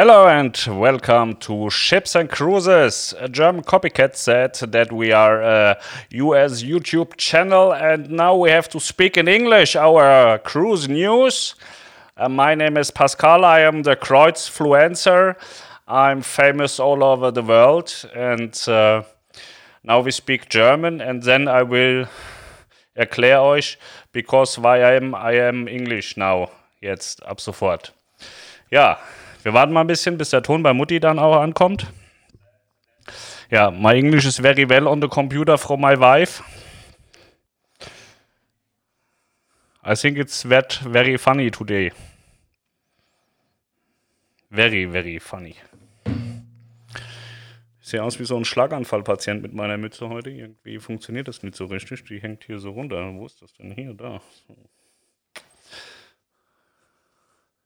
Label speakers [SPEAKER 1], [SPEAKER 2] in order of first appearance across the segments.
[SPEAKER 1] Hello and welcome to Ships and Cruises. A German copycat said that we are a US YouTube channel and now we have to speak in English our cruise news. Uh, my name is Pascal. I am the Kreuzfluencer. I'm famous all over the world and uh, now we speak German and then I will erkläre euch because why I am I am English now jetzt ab sofort. Ja, wir warten mal ein bisschen, bis der Ton bei Mutti dann auch ankommt. Ja, my English is very well on the computer from my wife. I think it's that very funny today. Very, very funny. Sehe aus wie so ein Schlaganfallpatient mit meiner Mütze heute. Irgendwie funktioniert das nicht so richtig. Die hängt hier so runter. Wo ist das denn? Hier, da.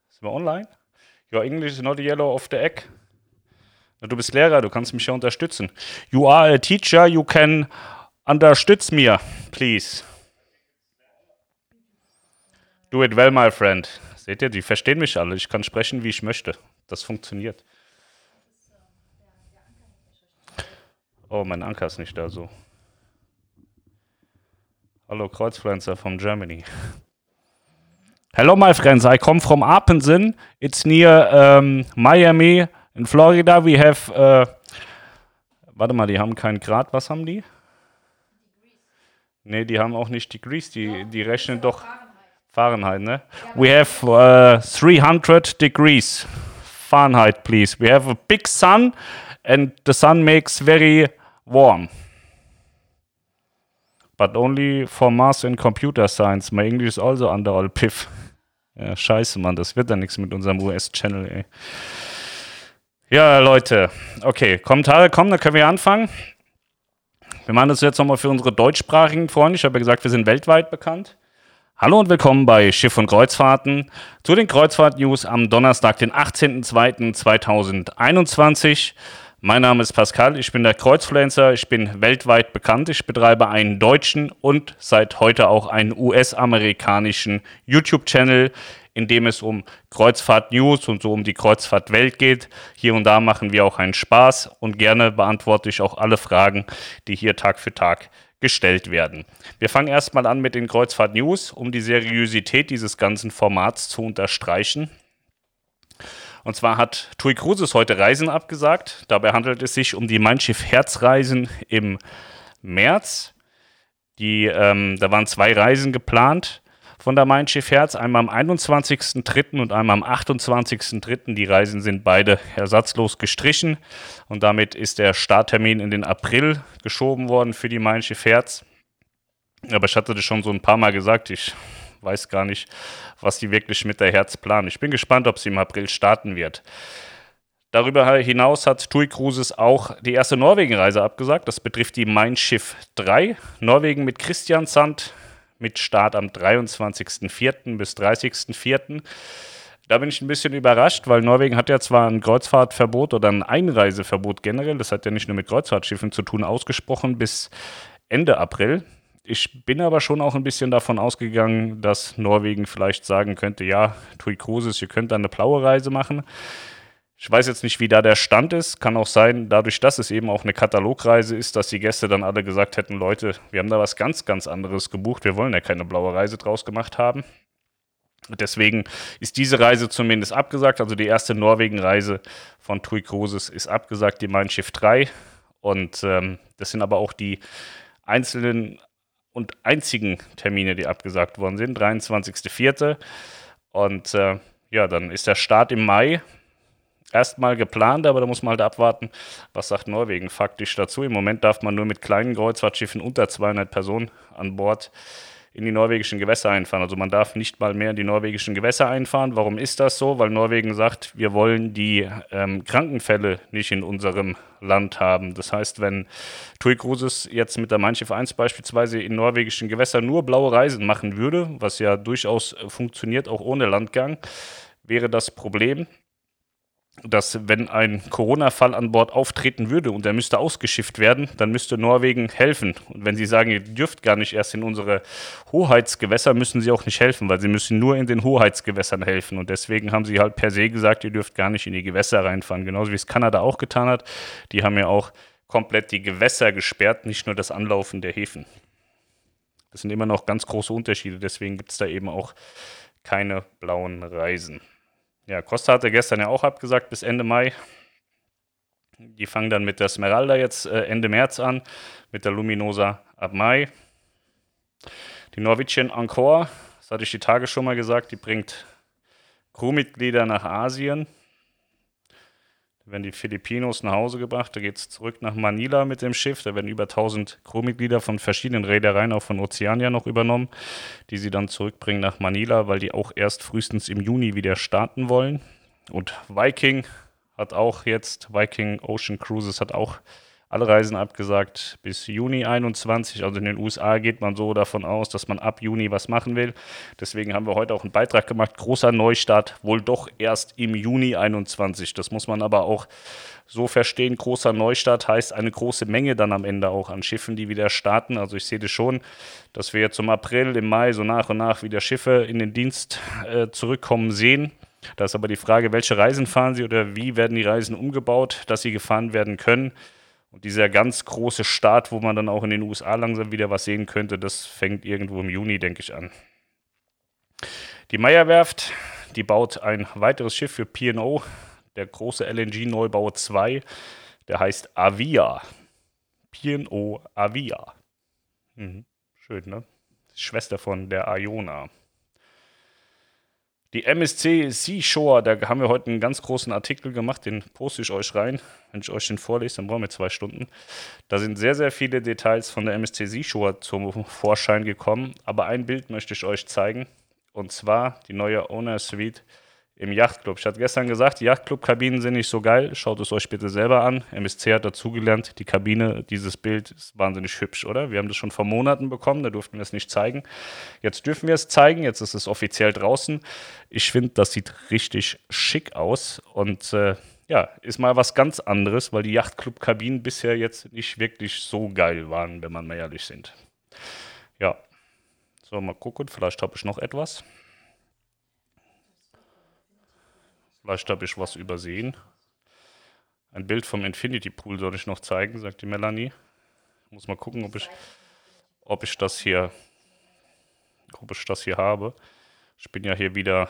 [SPEAKER 1] Sind wir online? Your English is not yellow off the egg. Du bist Lehrer, du kannst mich ja unterstützen. You are a teacher, you can unterstütz mir, please. Do it well, my friend. Seht ihr, die verstehen mich alle. Ich kann sprechen, wie ich möchte. Das funktioniert. Oh, mein Anker ist nicht da so. Hallo, Kreuzpflanzer from Germany. Hello, my friends. I come from Apensen. It's near um, Miami in Florida. We have. Uh, warte mal, die haben keinen Grad. Was haben die? Nee, die haben auch nicht Degrees. Die, die rechnen doch Fahrenheit, ne? We have uh, 300 degrees Fahrenheit, please. We have a big sun and the sun makes very warm. But only for math and computer science. My English is also under all piff. Ja, scheiße, Mann, das wird dann nichts mit unserem US-Channel, ey. Ja, Leute, okay, Kommentare kommen, dann können wir anfangen. Wir machen das jetzt nochmal für unsere deutschsprachigen Freunde. Ich habe ja gesagt, wir sind weltweit bekannt. Hallo und willkommen bei Schiff und Kreuzfahrten zu den Kreuzfahrt-News am Donnerstag, den 18.02.2021. Mein Name ist Pascal, ich bin der Kreuzfluencer, ich bin weltweit bekannt, ich betreibe einen deutschen und seit heute auch einen US-amerikanischen YouTube-Channel, in dem es um Kreuzfahrt-News und so um die Kreuzfahrt-Welt geht. Hier und da machen wir auch einen Spaß und gerne beantworte ich auch alle Fragen, die hier Tag für Tag gestellt werden. Wir fangen erstmal an mit den Kreuzfahrt-News, um die Seriosität dieses ganzen Formats zu unterstreichen. Und zwar hat TUI Cruises heute Reisen abgesagt. Dabei handelt es sich um die Mein Schiff Herzreisen im März. Die, ähm, da waren zwei Reisen geplant von der Mein Schiff Herz, einmal am 21.03. und einmal am 28.03. Die Reisen sind beide ersatzlos gestrichen und damit ist der Starttermin in den April geschoben worden für die Mein Schiff Herz. Aber ich hatte das schon so ein paar Mal gesagt, ich weiß gar nicht, was die wirklich mit der Herz planen. Ich bin gespannt, ob sie im April starten wird. Darüber hinaus hat TUI Cruises auch die erste Norwegen-Reise abgesagt. Das betrifft die Mein Schiff 3. Norwegen mit Christiansand mit Start am 23.04. bis 30.04. Da bin ich ein bisschen überrascht, weil Norwegen hat ja zwar ein Kreuzfahrtverbot oder ein Einreiseverbot generell, das hat ja nicht nur mit Kreuzfahrtschiffen zu tun, ausgesprochen bis Ende April. Ich bin aber schon auch ein bisschen davon ausgegangen, dass Norwegen vielleicht sagen könnte, ja, Tui Cruises, ihr könnt da eine blaue Reise machen. Ich weiß jetzt nicht, wie da der Stand ist. Kann auch sein, dadurch, dass es eben auch eine Katalogreise ist, dass die Gäste dann alle gesagt hätten, Leute, wir haben da was ganz, ganz anderes gebucht. Wir wollen ja keine blaue Reise draus gemacht haben. Deswegen ist diese Reise zumindest abgesagt. Also die erste Norwegen-Reise von TUI Cruises ist abgesagt, die Mein Schiff 3. Und ähm, das sind aber auch die einzelnen und einzigen Termine, die abgesagt worden sind. 23.04. Und äh, ja, dann ist der Start im Mai erstmal geplant, aber da muss man halt abwarten, was sagt Norwegen faktisch dazu. Im Moment darf man nur mit kleinen Kreuzfahrtschiffen unter 200 Personen an Bord in die norwegischen Gewässer einfahren. Also man darf nicht mal mehr in die norwegischen Gewässer einfahren. Warum ist das so? Weil Norwegen sagt, wir wollen die ähm, Krankenfälle nicht in unserem Land haben. Das heißt, wenn TUI Cruises jetzt mit der Schiff 1 beispielsweise in norwegischen Gewässern nur blaue Reisen machen würde, was ja durchaus funktioniert, auch ohne Landgang, wäre das Problem, dass wenn ein Corona-Fall an Bord auftreten würde und er müsste ausgeschifft werden, dann müsste Norwegen helfen. Und wenn sie sagen, ihr dürft gar nicht erst in unsere Hoheitsgewässer, müssen sie auch nicht helfen, weil sie müssen nur in den Hoheitsgewässern helfen. Und deswegen haben sie halt per se gesagt, ihr dürft gar nicht in die Gewässer reinfahren. Genauso wie es Kanada auch getan hat. Die haben ja auch komplett die Gewässer gesperrt, nicht nur das Anlaufen der Häfen. Das sind immer noch ganz große Unterschiede. Deswegen gibt es da eben auch keine blauen Reisen. Ja, Costa hatte gestern ja auch abgesagt bis Ende Mai. Die fangen dann mit der Smeralda jetzt äh, Ende März an, mit der Luminosa ab Mai. Die Norwegian Encore, das hatte ich die Tage schon mal gesagt, die bringt Crewmitglieder nach Asien. Werden die Filipinos nach Hause gebracht, da geht es zurück nach Manila mit dem Schiff. Da werden über 1000 Crewmitglieder von verschiedenen Reedereien, auch von Oceania, noch übernommen, die sie dann zurückbringen nach Manila, weil die auch erst frühestens im Juni wieder starten wollen. Und Viking hat auch jetzt, Viking Ocean Cruises hat auch alle Reisen abgesagt bis Juni 21. Also in den USA geht man so davon aus, dass man ab Juni was machen will. Deswegen haben wir heute auch einen Beitrag gemacht. Großer Neustart wohl doch erst im Juni 21. Das muss man aber auch so verstehen. Großer Neustart heißt eine große Menge dann am Ende auch an Schiffen, die wieder starten. Also ich sehe das schon, dass wir jetzt im April, im Mai so nach und nach wieder Schiffe in den Dienst äh, zurückkommen sehen. Da ist aber die Frage, welche Reisen fahren sie oder wie werden die Reisen umgebaut, dass sie gefahren werden können. Und dieser ganz große Start, wo man dann auch in den USA langsam wieder was sehen könnte, das fängt irgendwo im Juni, denke ich, an. Die Meyer-Werft, die baut ein weiteres Schiff für P&O, der große LNG-Neubau 2, der heißt Avia. P&O Avia. Mhm. Schön, ne? Schwester von der Iona. Die MSC Seashore, da haben wir heute einen ganz großen Artikel gemacht, den poste ich euch rein. Wenn ich euch den vorlese, dann brauchen wir zwei Stunden. Da sind sehr, sehr viele Details von der MSC Seashore zum Vorschein gekommen. Aber ein Bild möchte ich euch zeigen. Und zwar die neue Owner Suite im Yachtclub. Ich hatte gestern gesagt, die Yachtclub-Kabinen sind nicht so geil. Schaut es euch bitte selber an. MSC hat dazugelernt, die Kabine, dieses Bild ist wahnsinnig hübsch, oder? Wir haben das schon vor Monaten bekommen, da durften wir es nicht zeigen. Jetzt dürfen wir es zeigen, jetzt ist es offiziell draußen. Ich finde, das sieht richtig schick aus und äh, ja, ist mal was ganz anderes, weil die Yachtclub-Kabinen bisher jetzt nicht wirklich so geil waren, wenn man mal ehrlich sind. Ja, so mal gucken, vielleicht habe ich noch etwas. Vielleicht habe ich was übersehen. Ein Bild vom Infinity Pool soll ich noch zeigen, sagt die Melanie. Muss mal gucken, ob ich, ob ich das hier, ob ich das hier habe. Ich bin ja hier wieder.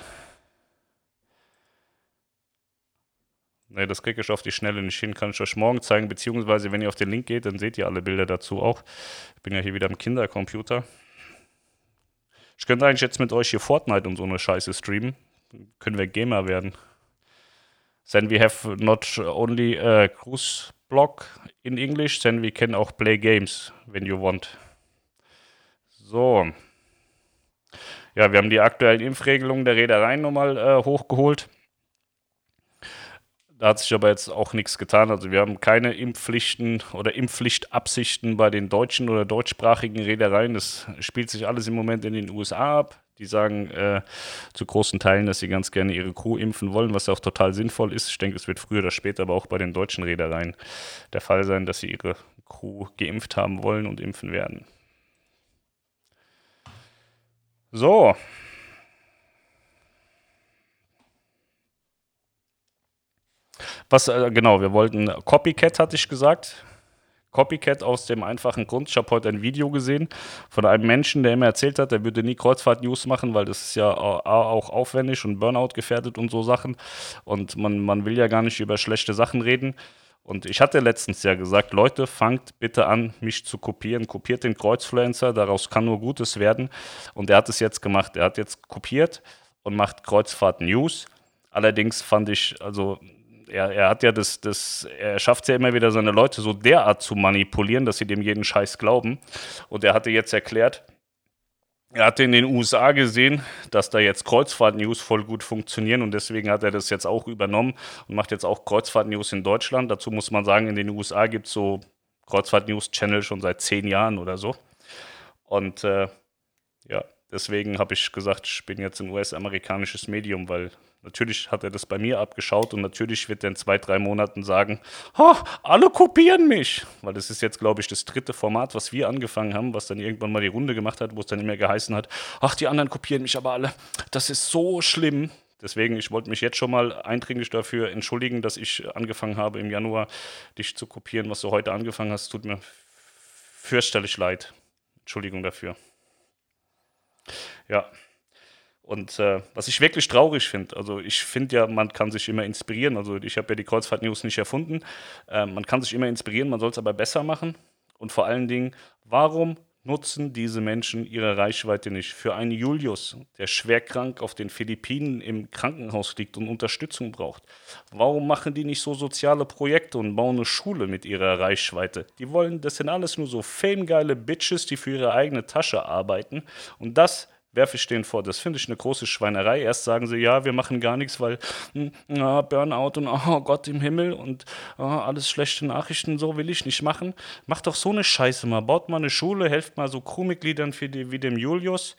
[SPEAKER 1] Ne, das kriege ich auf die Schnelle nicht hin, kann ich euch morgen zeigen, beziehungsweise wenn ihr auf den Link geht, dann seht ihr alle Bilder dazu auch. Ich bin ja hier wieder am Kindercomputer. Ich könnte eigentlich jetzt mit euch hier Fortnite und so eine Scheiße streamen. Können wir Gamer werden. Then we have not only a cruise block in English, then we can auch play games when you want. So. Ja, wir haben die aktuellen Impfregelungen der Reedereien nochmal äh, hochgeholt. Da hat sich aber jetzt auch nichts getan. Also wir haben keine Impfpflichten oder Impfpflichtabsichten bei den deutschen oder deutschsprachigen Reedereien. Das spielt sich alles im Moment in den USA ab. Die sagen äh, zu großen Teilen, dass sie ganz gerne ihre Crew impfen wollen, was auch total sinnvoll ist. Ich denke, es wird früher oder später aber auch bei den deutschen Reedereien der Fall sein, dass sie ihre Crew geimpft haben wollen und impfen werden. So. Was, äh, genau, wir wollten Copycat, hatte ich gesagt. Copycat aus dem einfachen Grund, ich habe heute ein Video gesehen von einem Menschen, der immer erzählt hat, er würde nie Kreuzfahrt-News machen, weil das ist ja auch aufwendig und Burnout gefährdet und so Sachen. Und man, man will ja gar nicht über schlechte Sachen reden. Und ich hatte letztens ja gesagt, Leute, fangt bitte an, mich zu kopieren. Kopiert den Kreuzfluencer, daraus kann nur Gutes werden. Und er hat es jetzt gemacht. Er hat jetzt kopiert und macht Kreuzfahrt News. Allerdings fand ich, also er, er hat ja das, das, er schafft es ja immer wieder, seine Leute so derart zu manipulieren, dass sie dem jeden Scheiß glauben. Und er hatte jetzt erklärt, er hatte in den USA gesehen, dass da jetzt Kreuzfahrt-News voll gut funktionieren und deswegen hat er das jetzt auch übernommen und macht jetzt auch Kreuzfahrt-News in Deutschland. Dazu muss man sagen, in den USA gibt es so Kreuzfahrt-News-Channel schon seit zehn Jahren oder so. Und äh, ja, deswegen habe ich gesagt, ich bin jetzt ein US-amerikanisches Medium, weil Natürlich hat er das bei mir abgeschaut und natürlich wird er in zwei, drei Monaten sagen, oh, alle kopieren mich. Weil das ist jetzt, glaube ich, das dritte Format, was wir angefangen haben, was dann irgendwann mal die Runde gemacht hat, wo es dann mehr geheißen hat, ach, die anderen kopieren mich aber alle. Das ist so schlimm. Deswegen, ich wollte mich jetzt schon mal eindringlich dafür entschuldigen, dass ich angefangen habe im Januar, dich zu kopieren, was du heute angefangen hast. Tut mir fürchterlich leid. Entschuldigung dafür. Ja. Und äh, was ich wirklich traurig finde, also ich finde ja, man kann sich immer inspirieren. Also ich habe ja die Kreuzfahrt-News nicht erfunden. Äh, man kann sich immer inspirieren, man soll es aber besser machen. Und vor allen Dingen, warum nutzen diese Menschen ihre Reichweite nicht. Für einen Julius, der schwer krank auf den Philippinen im Krankenhaus liegt und Unterstützung braucht. Warum machen die nicht so soziale Projekte und bauen eine Schule mit ihrer Reichweite? Die wollen, das sind alles nur so famegeile Bitches, die für ihre eigene Tasche arbeiten. Und das werfe ich denen vor. Das finde ich eine große Schweinerei. Erst sagen sie, ja, wir machen gar nichts, weil hm, ja, Burnout und oh Gott im Himmel und oh, alles schlechte Nachrichten, so will ich nicht machen. Macht doch so eine Scheiße mal. Baut mal eine Schule, helft mal so Crewmitgliedern die, wie dem Julius.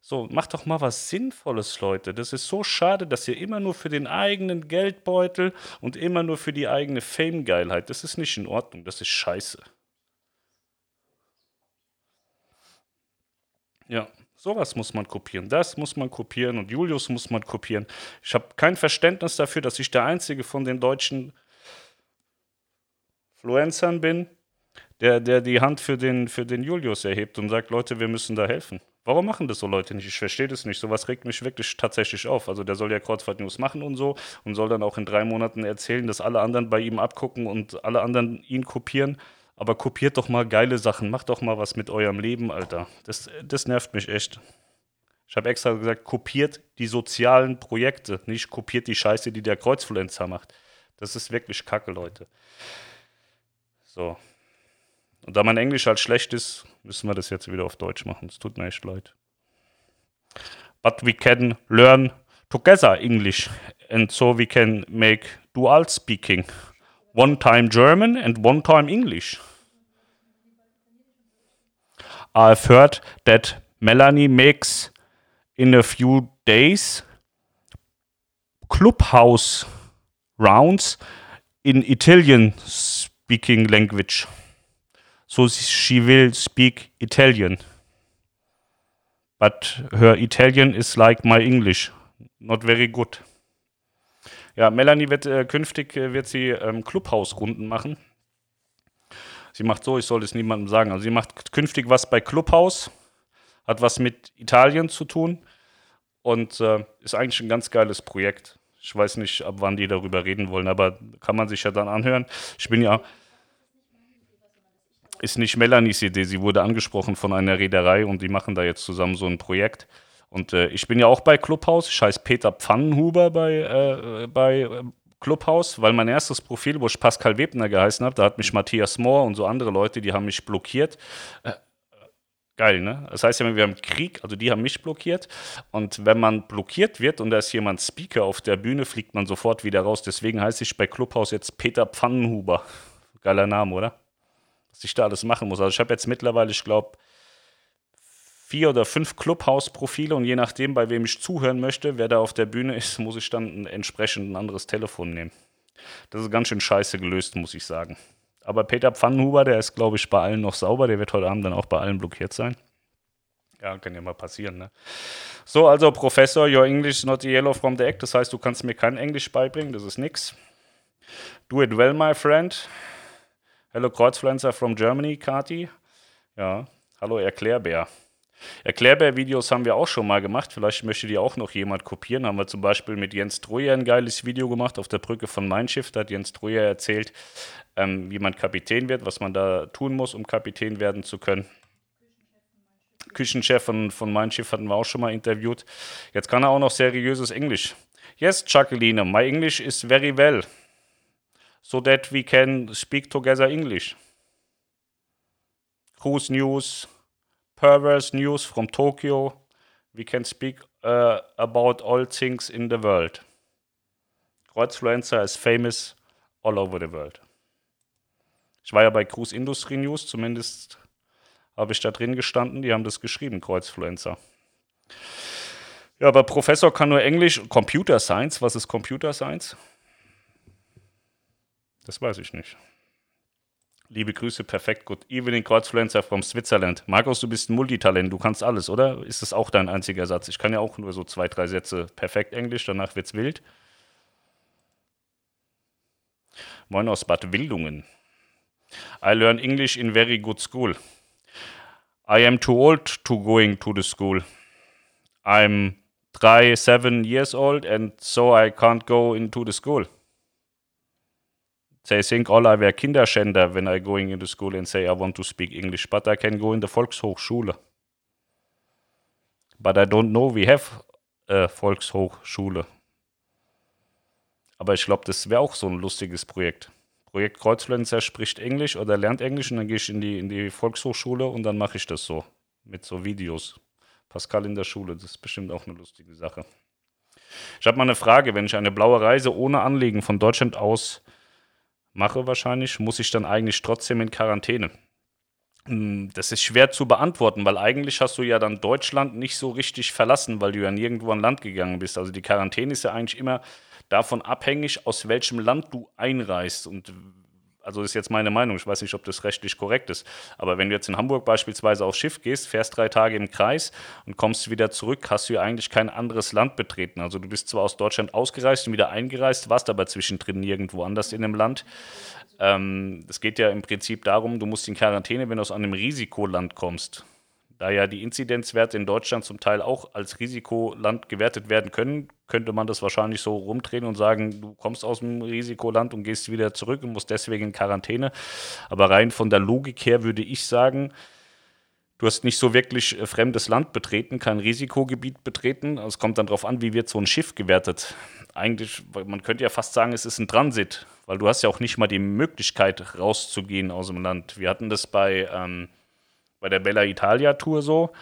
[SPEAKER 1] So, macht doch mal was Sinnvolles, Leute. Das ist so schade, dass ihr immer nur für den eigenen Geldbeutel und immer nur für die eigene Fame-Geilheit. Das ist nicht in Ordnung. Das ist scheiße. Ja. Sowas muss man kopieren, das muss man kopieren und Julius muss man kopieren. Ich habe kein Verständnis dafür, dass ich der Einzige von den deutschen Fluenzern bin, der, der die Hand für den, für den Julius erhebt und sagt, Leute, wir müssen da helfen. Warum machen das so Leute nicht? Ich verstehe das nicht. Sowas regt mich wirklich tatsächlich auf. Also der soll ja Kreuzfahrt News machen und so und soll dann auch in drei Monaten erzählen, dass alle anderen bei ihm abgucken und alle anderen ihn kopieren. Aber kopiert doch mal geile Sachen, macht doch mal was mit eurem Leben, Alter. Das, das nervt mich echt. Ich habe extra gesagt, kopiert die sozialen Projekte, nicht kopiert die Scheiße, die der Kreuzfluencer macht. Das ist wirklich kacke, Leute. So. Und da mein Englisch halt schlecht ist, müssen wir das jetzt wieder auf Deutsch machen. Es tut mir echt leid. But we can learn together English and so we can make dual speaking one time German and one time English. I've heard that Melanie makes in a few days clubhouse rounds in Italian speaking language. So she will speak Italian. But her Italian is like my English, not very good. Ja, Melanie wird äh, künftig äh, wird sie ähm, Clubhouse-Runden machen. Sie macht so, ich soll es niemandem sagen. Also sie macht künftig was bei Clubhouse, hat was mit Italien zu tun und äh, ist eigentlich ein ganz geiles Projekt. Ich weiß nicht, ab wann die darüber reden wollen, aber kann man sich ja dann anhören. Ich bin ja ist nicht Melanies Idee. Sie wurde angesprochen von einer Reederei und die machen da jetzt zusammen so ein Projekt. Und äh, ich bin ja auch bei Clubhouse. Ich heiße Peter Pfannenhuber bei, äh, bei äh, Clubhouse, weil mein erstes Profil, wo ich Pascal Webner geheißen habe, da hat mich Matthias Mohr und so andere Leute, die haben mich blockiert. Äh, geil, ne? Das heißt ja, wir haben Krieg, also die haben mich blockiert. Und wenn man blockiert wird und da ist jemand Speaker auf der Bühne, fliegt man sofort wieder raus. Deswegen heiße ich bei Clubhouse jetzt Peter Pfannenhuber. Geiler Name, oder? Was ich da alles machen muss. Also ich habe jetzt mittlerweile, ich glaube, vier oder fünf Clubhouse-Profile und je nachdem, bei wem ich zuhören möchte, wer da auf der Bühne ist, muss ich dann entsprechend ein anderes Telefon nehmen. Das ist ganz schön scheiße gelöst, muss ich sagen. Aber Peter Pfannenhuber, der ist, glaube ich, bei allen noch sauber. Der wird heute Abend dann auch bei allen blockiert sein. Ja, kann ja mal passieren, ne? So, also Professor, your English is not the yellow from the egg. Das heißt, du kannst mir kein Englisch beibringen, das ist nix. Do it well, my friend. Hello, Kreuzpflanzer from Germany, Kati. Ja, hallo, Erklärbär. Erklärbär-Videos haben wir auch schon mal gemacht. Vielleicht möchte die auch noch jemand kopieren. Haben wir zum Beispiel mit Jens Troyer ein geiles Video gemacht auf der Brücke von Mein Schiff. Da hat Jens Troyer erzählt, ähm, wie man Kapitän wird, was man da tun muss, um Kapitän werden zu können. Küchenchef von, von Mein hatten wir auch schon mal interviewt. Jetzt kann er auch noch seriöses Englisch. Yes, Jacqueline, my English is very well. So that we can speak together English. Cruise News, perverse news from Tokyo. We can speak uh, about all things in the world. Kreuzfluencer is famous all over the world. Ich war ja bei Cruise Industry News, zumindest habe ich da drin gestanden, die haben das geschrieben, Kreuzfluencer. Ja, aber Professor kann nur Englisch. Computer Science, was ist Computer Science? Das weiß ich nicht. Liebe Grüße, perfekt. Good evening, Kreuzfluencer from Switzerland. Markus, du bist ein Multitalent, du kannst alles, oder? Ist das auch dein einziger Satz? Ich kann ja auch nur so zwei, drei Sätze perfekt Englisch, danach wird's wild. Moin aus Bad Wildungen. I learn English in very good school. I am too old to going to the school. I'm three, seven years old and so I can't go into the school. They think all I were Kinderschänder when I going into school and say I want to speak English, but I can go in the Volkshochschule. But I don't know we have a Volkshochschule. Aber ich glaube, das wäre auch so ein lustiges Projekt. Projekt Kreuzfluencer spricht Englisch oder lernt Englisch und dann gehe ich in die, in die Volkshochschule und dann mache ich das so. Mit so Videos. Pascal in der Schule, das ist bestimmt auch eine lustige Sache. Ich habe mal eine Frage, wenn ich eine blaue Reise ohne Anliegen von Deutschland aus mache wahrscheinlich, muss ich dann eigentlich trotzdem in Quarantäne? Hm, das ist schwer zu beantworten, weil eigentlich hast du ja dann Deutschland nicht so richtig verlassen, weil du ja nirgendwo an Land gegangen bist. Also die Quarantäne ist ja eigentlich immer davon abhängig, aus welchem Land du einreist. Und also das ist jetzt meine Meinung, ich weiß nicht, ob das rechtlich korrekt ist, aber wenn du jetzt in Hamburg beispielsweise aufs Schiff gehst, fährst drei Tage im Kreis und kommst wieder zurück, hast du ja eigentlich kein anderes Land betreten. Also du bist zwar aus Deutschland ausgereist und wieder eingereist, warst aber zwischendrin nirgendwo anders in einem Land. Ähm, es geht ja im Prinzip darum, du musst in Quarantäne, wenn du aus einem Risikoland kommst. Da ja die Inzidenzwerte in Deutschland zum Teil auch als Risikoland gewertet werden können, könnte man das wahrscheinlich so rumdrehen und sagen, du kommst aus dem Risikoland und gehst wieder zurück und musst deswegen in Quarantäne. Aber rein von der Logik her würde ich sagen, du hast nicht so wirklich äh, fremdes Land betreten, kein Risikogebiet betreten. Es kommt dann darauf an, wie wird so ein Schiff gewertet. Eigentlich, man könnte ja fast sagen, es ist ein Transit, weil du hast ja auch nicht mal die Möglichkeit, rauszugehen aus dem Land. Wir hatten das bei... Ähm, bei der Bella Italia Tour so,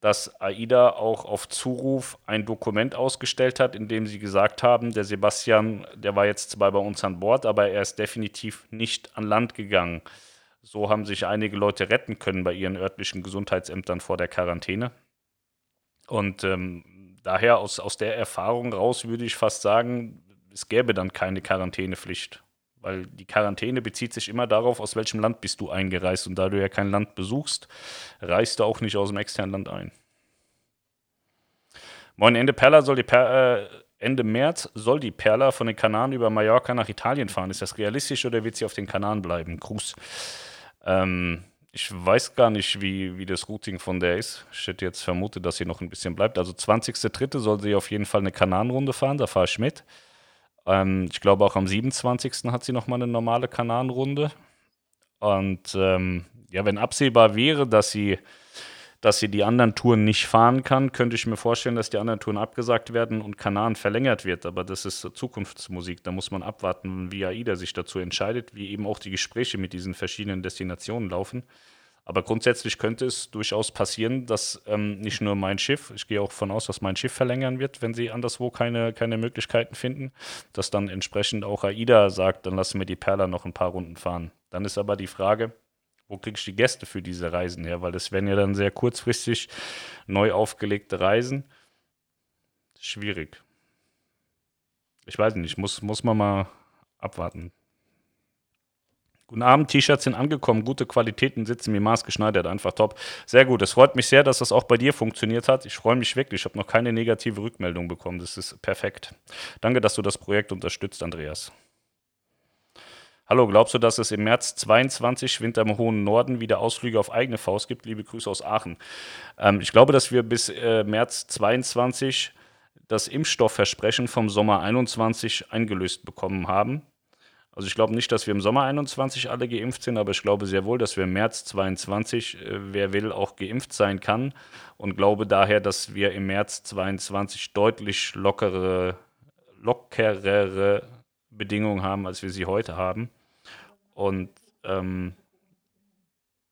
[SPEAKER 1] dass AIDA auch auf Zuruf ein Dokument ausgestellt hat, in dem sie gesagt haben, der Sebastian, der war jetzt zwar bei uns an Bord, aber er ist definitiv nicht an Land gegangen. So haben sich einige Leute retten können bei ihren örtlichen Gesundheitsämtern vor der Quarantäne. Und ähm, daher aus, aus der Erfahrung raus würde ich fast sagen, es gäbe dann keine Quarantänepflicht. Weil die Quarantäne bezieht sich immer darauf, aus welchem Land bist du eingereist. Und da du ja kein Land besuchst, reist du auch nicht aus dem externen Land ein. Moin, Ende Perla soll die per äh, Ende März soll die Perla von den Kanaren über Mallorca nach Italien fahren. Ist das realistisch oder wird sie auf den Kanaren bleiben? Gruß. Ähm, ich weiß gar nicht, wie, wie das Routing von der ist. Ich hätte jetzt vermutet, dass sie noch ein bisschen bleibt. Also 20.03. soll sie auf jeden Fall eine Kanarenrunde fahren, da fahre ich mit. Ähm, ich glaube, auch am 27. hat sie nochmal eine normale Kanarenrunde. Und ähm, ja, wenn absehbar wäre, dass sie, dass sie die anderen Touren nicht fahren kann, könnte ich mir vorstellen, dass die anderen Touren abgesagt werden und Kanaren verlängert wird. Aber das ist Zukunftsmusik. Da muss man abwarten, wie AIDA sich dazu entscheidet, wie eben auch die Gespräche mit diesen verschiedenen Destinationen laufen. Aber grundsätzlich könnte es durchaus passieren, dass ähm, nicht nur mein Schiff, ich gehe auch davon aus, dass mein Schiff verlängern wird, wenn sie anderswo keine, keine Möglichkeiten finden, dass dann entsprechend auch AIDA sagt, dann lassen wir die Perla noch ein paar Runden fahren. Dann ist aber die Frage, wo kriege ich die Gäste für diese Reisen her? Weil das wären ja dann sehr kurzfristig neu aufgelegte Reisen. Schwierig. Ich weiß nicht, muss, muss man mal abwarten. Guten Abend, T-Shirts sind angekommen, gute Qualitäten sitzen mir maßgeschneidert, einfach top. Sehr gut, es freut mich sehr, dass das auch bei dir funktioniert hat. Ich freue mich wirklich, ich habe noch keine negative Rückmeldung bekommen, das ist perfekt. Danke, dass du das Projekt unterstützt, Andreas. Hallo, glaubst du, dass es im März 22 Winter im hohen Norden wieder Ausflüge auf eigene Faust gibt? Liebe Grüße aus Aachen. Ähm, ich glaube, dass wir bis äh, März 22 das Impfstoffversprechen vom Sommer 21 eingelöst bekommen haben. Also ich glaube nicht, dass wir im Sommer 21 alle geimpft sind, aber ich glaube sehr wohl, dass wir im März 22, äh, wer will, auch geimpft sein kann und glaube daher, dass wir im März 22 deutlich lockere, lockerere Bedingungen haben, als wir sie heute haben. Und ähm,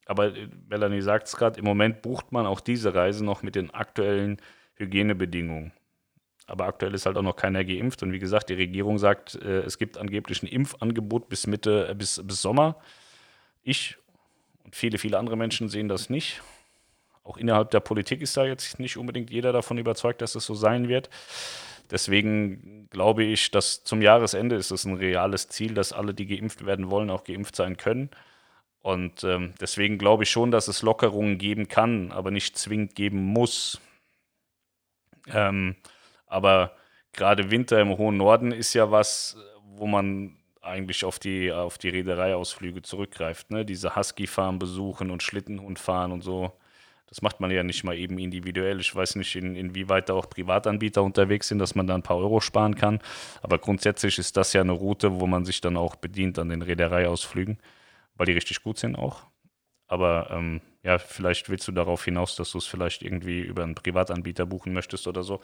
[SPEAKER 1] aber Melanie sagt es gerade, im Moment bucht man auch diese Reise noch mit den aktuellen Hygienebedingungen. Aber aktuell ist halt auch noch keiner geimpft. Und wie gesagt, die Regierung sagt, äh, es gibt angeblich ein Impfangebot bis Mitte, äh, bis, bis Sommer. Ich und viele, viele andere Menschen sehen das nicht. auch innerhalb der Politik ist da jetzt nicht unbedingt jeder davon überzeugt, dass es so sein wird. Deswegen glaube ich, dass zum Jahresende ist es ein reales Ziel, dass alle, die geimpft werden wollen, auch geimpft sein können. Und ähm, deswegen glaube ich schon, dass es Lockerungen geben kann, aber nicht zwingend geben muss. Ähm, aber gerade Winter im hohen Norden ist ja was, wo man eigentlich auf die, auf die Reedereiausflüge zurückgreift. Ne? Diese Husky-Farm besuchen und Schlittenhund fahren und so. Das macht man ja nicht mal eben individuell. Ich weiß nicht, in, inwieweit da auch Privatanbieter unterwegs sind, dass man da ein paar Euro sparen kann. Aber grundsätzlich ist das ja eine Route, wo man sich dann auch bedient an den Reedereiausflügen, weil die richtig gut sind auch. Aber ähm, ja, vielleicht willst du darauf hinaus, dass du es vielleicht irgendwie über einen Privatanbieter buchen möchtest oder so.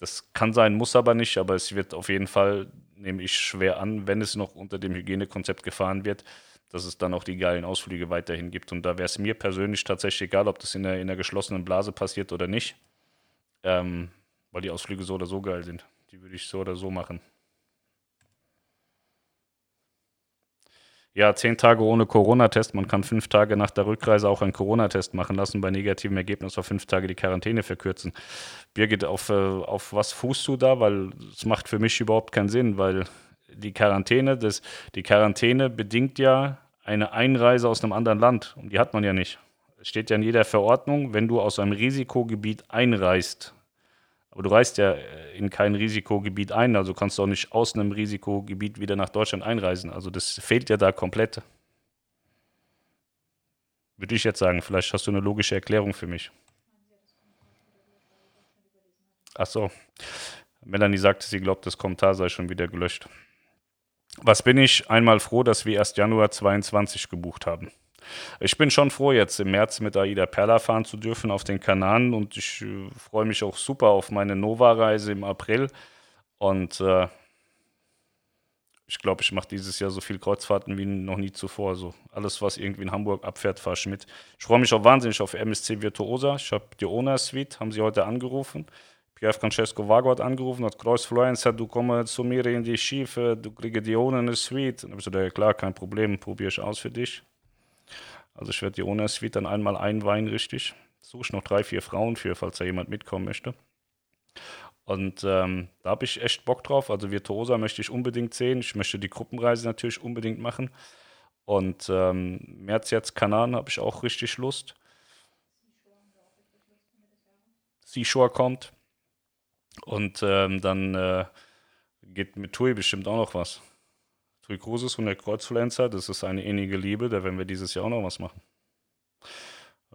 [SPEAKER 1] Das kann sein, muss aber nicht, aber es wird auf jeden Fall, nehme ich schwer an, wenn es noch unter dem Hygienekonzept gefahren wird, dass es dann auch die geilen Ausflüge weiterhin gibt. Und da wäre es mir persönlich tatsächlich egal, ob das in der, in der geschlossenen Blase passiert oder nicht, ähm, weil die Ausflüge so oder so geil sind. Die würde ich so oder so machen. Ja, zehn Tage ohne Corona-Test. Man kann fünf Tage nach der Rückreise auch einen Corona-Test machen lassen. Bei negativem Ergebnis auf fünf Tage die Quarantäne verkürzen. Birgit, auf, äh, auf was fußt du da? Weil es macht für mich überhaupt keinen Sinn, weil die Quarantäne, das, die Quarantäne bedingt ja eine Einreise aus einem anderen Land. Und die hat man ja nicht. Es steht ja in jeder Verordnung, wenn du aus einem Risikogebiet einreist, aber du reist ja äh, in kein Risikogebiet ein, also kannst du auch nicht aus einem Risikogebiet wieder nach Deutschland einreisen. Also das fehlt ja da komplett. Würde ich jetzt sagen, vielleicht hast du eine logische Erklärung für mich. Ach so. Melanie sagte, sie glaubt, das Kommentar sei schon wieder gelöscht. Was bin ich einmal froh, dass wir erst Januar 22 gebucht haben. Ich bin schon froh, jetzt im März mit Aida Perla fahren zu dürfen auf den Kanaren und ich äh, freue mich auch super auf meine Nova-Reise im April. Und äh, ich glaube, ich mache dieses Jahr so viele Kreuzfahrten wie noch nie zuvor. So alles, was irgendwie in Hamburg abfährt, fahre ich mit. Ich freue mich auch wahnsinnig auf MSC Virtuosa. Ich habe die Owner Suite, haben sie heute angerufen. Pierre Francesco Vago hat angerufen, hat Kreuz Florence hat, du komm zu mir in die Schiefe, du kriegst die Owner Suite. Und ich gesagt, ja klar, kein Problem, probiere ich aus für dich. Also ich werde die Owner Suite dann einmal einweihen, richtig. Suche ich noch drei, vier Frauen für, falls da jemand mitkommen möchte. Und ähm, da habe ich echt Bock drauf. Also Virtuosa möchte ich unbedingt sehen. Ich möchte die Gruppenreise natürlich unbedingt machen. Und ähm, März jetzt Kanaren habe ich auch richtig Lust. Seashore kommt. Und ähm, dann äh, geht mit Tui bestimmt auch noch was. Cruises und der Kreuzfluencer, das ist eine innige Liebe, da werden wir dieses Jahr auch noch was machen.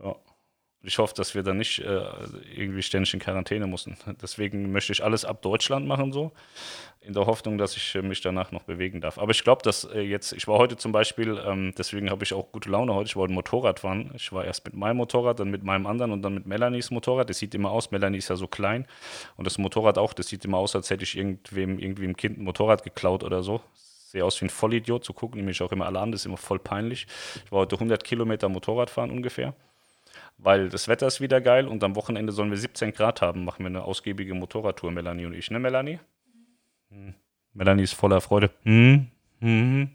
[SPEAKER 1] Ja. Ich hoffe, dass wir dann nicht äh, irgendwie ständig in Quarantäne müssen. Deswegen möchte ich alles ab Deutschland machen, so, in der Hoffnung, dass ich äh, mich danach noch bewegen darf. Aber ich glaube, dass äh, jetzt, ich war heute zum Beispiel, ähm, deswegen habe ich auch gute Laune heute, ich wollte Motorrad fahren. Ich war erst mit meinem Motorrad, dann mit meinem anderen und dann mit Melanies Motorrad. Das sieht immer aus, Melanie ist ja so klein und das Motorrad auch, das sieht immer aus, als hätte ich irgendwem, irgendwie im Kind ein Motorrad geklaut oder so sehe aus wie ein Vollidiot, zu gucken nämlich auch immer alle an, das ist immer voll peinlich. Ich war heute 100 Kilometer Motorrad fahren ungefähr, weil das Wetter ist wieder geil und am Wochenende sollen wir 17 Grad haben, machen wir eine ausgiebige Motorradtour, Melanie und ich, ne Melanie? Hm. Melanie ist voller Freude. Hm. Hm.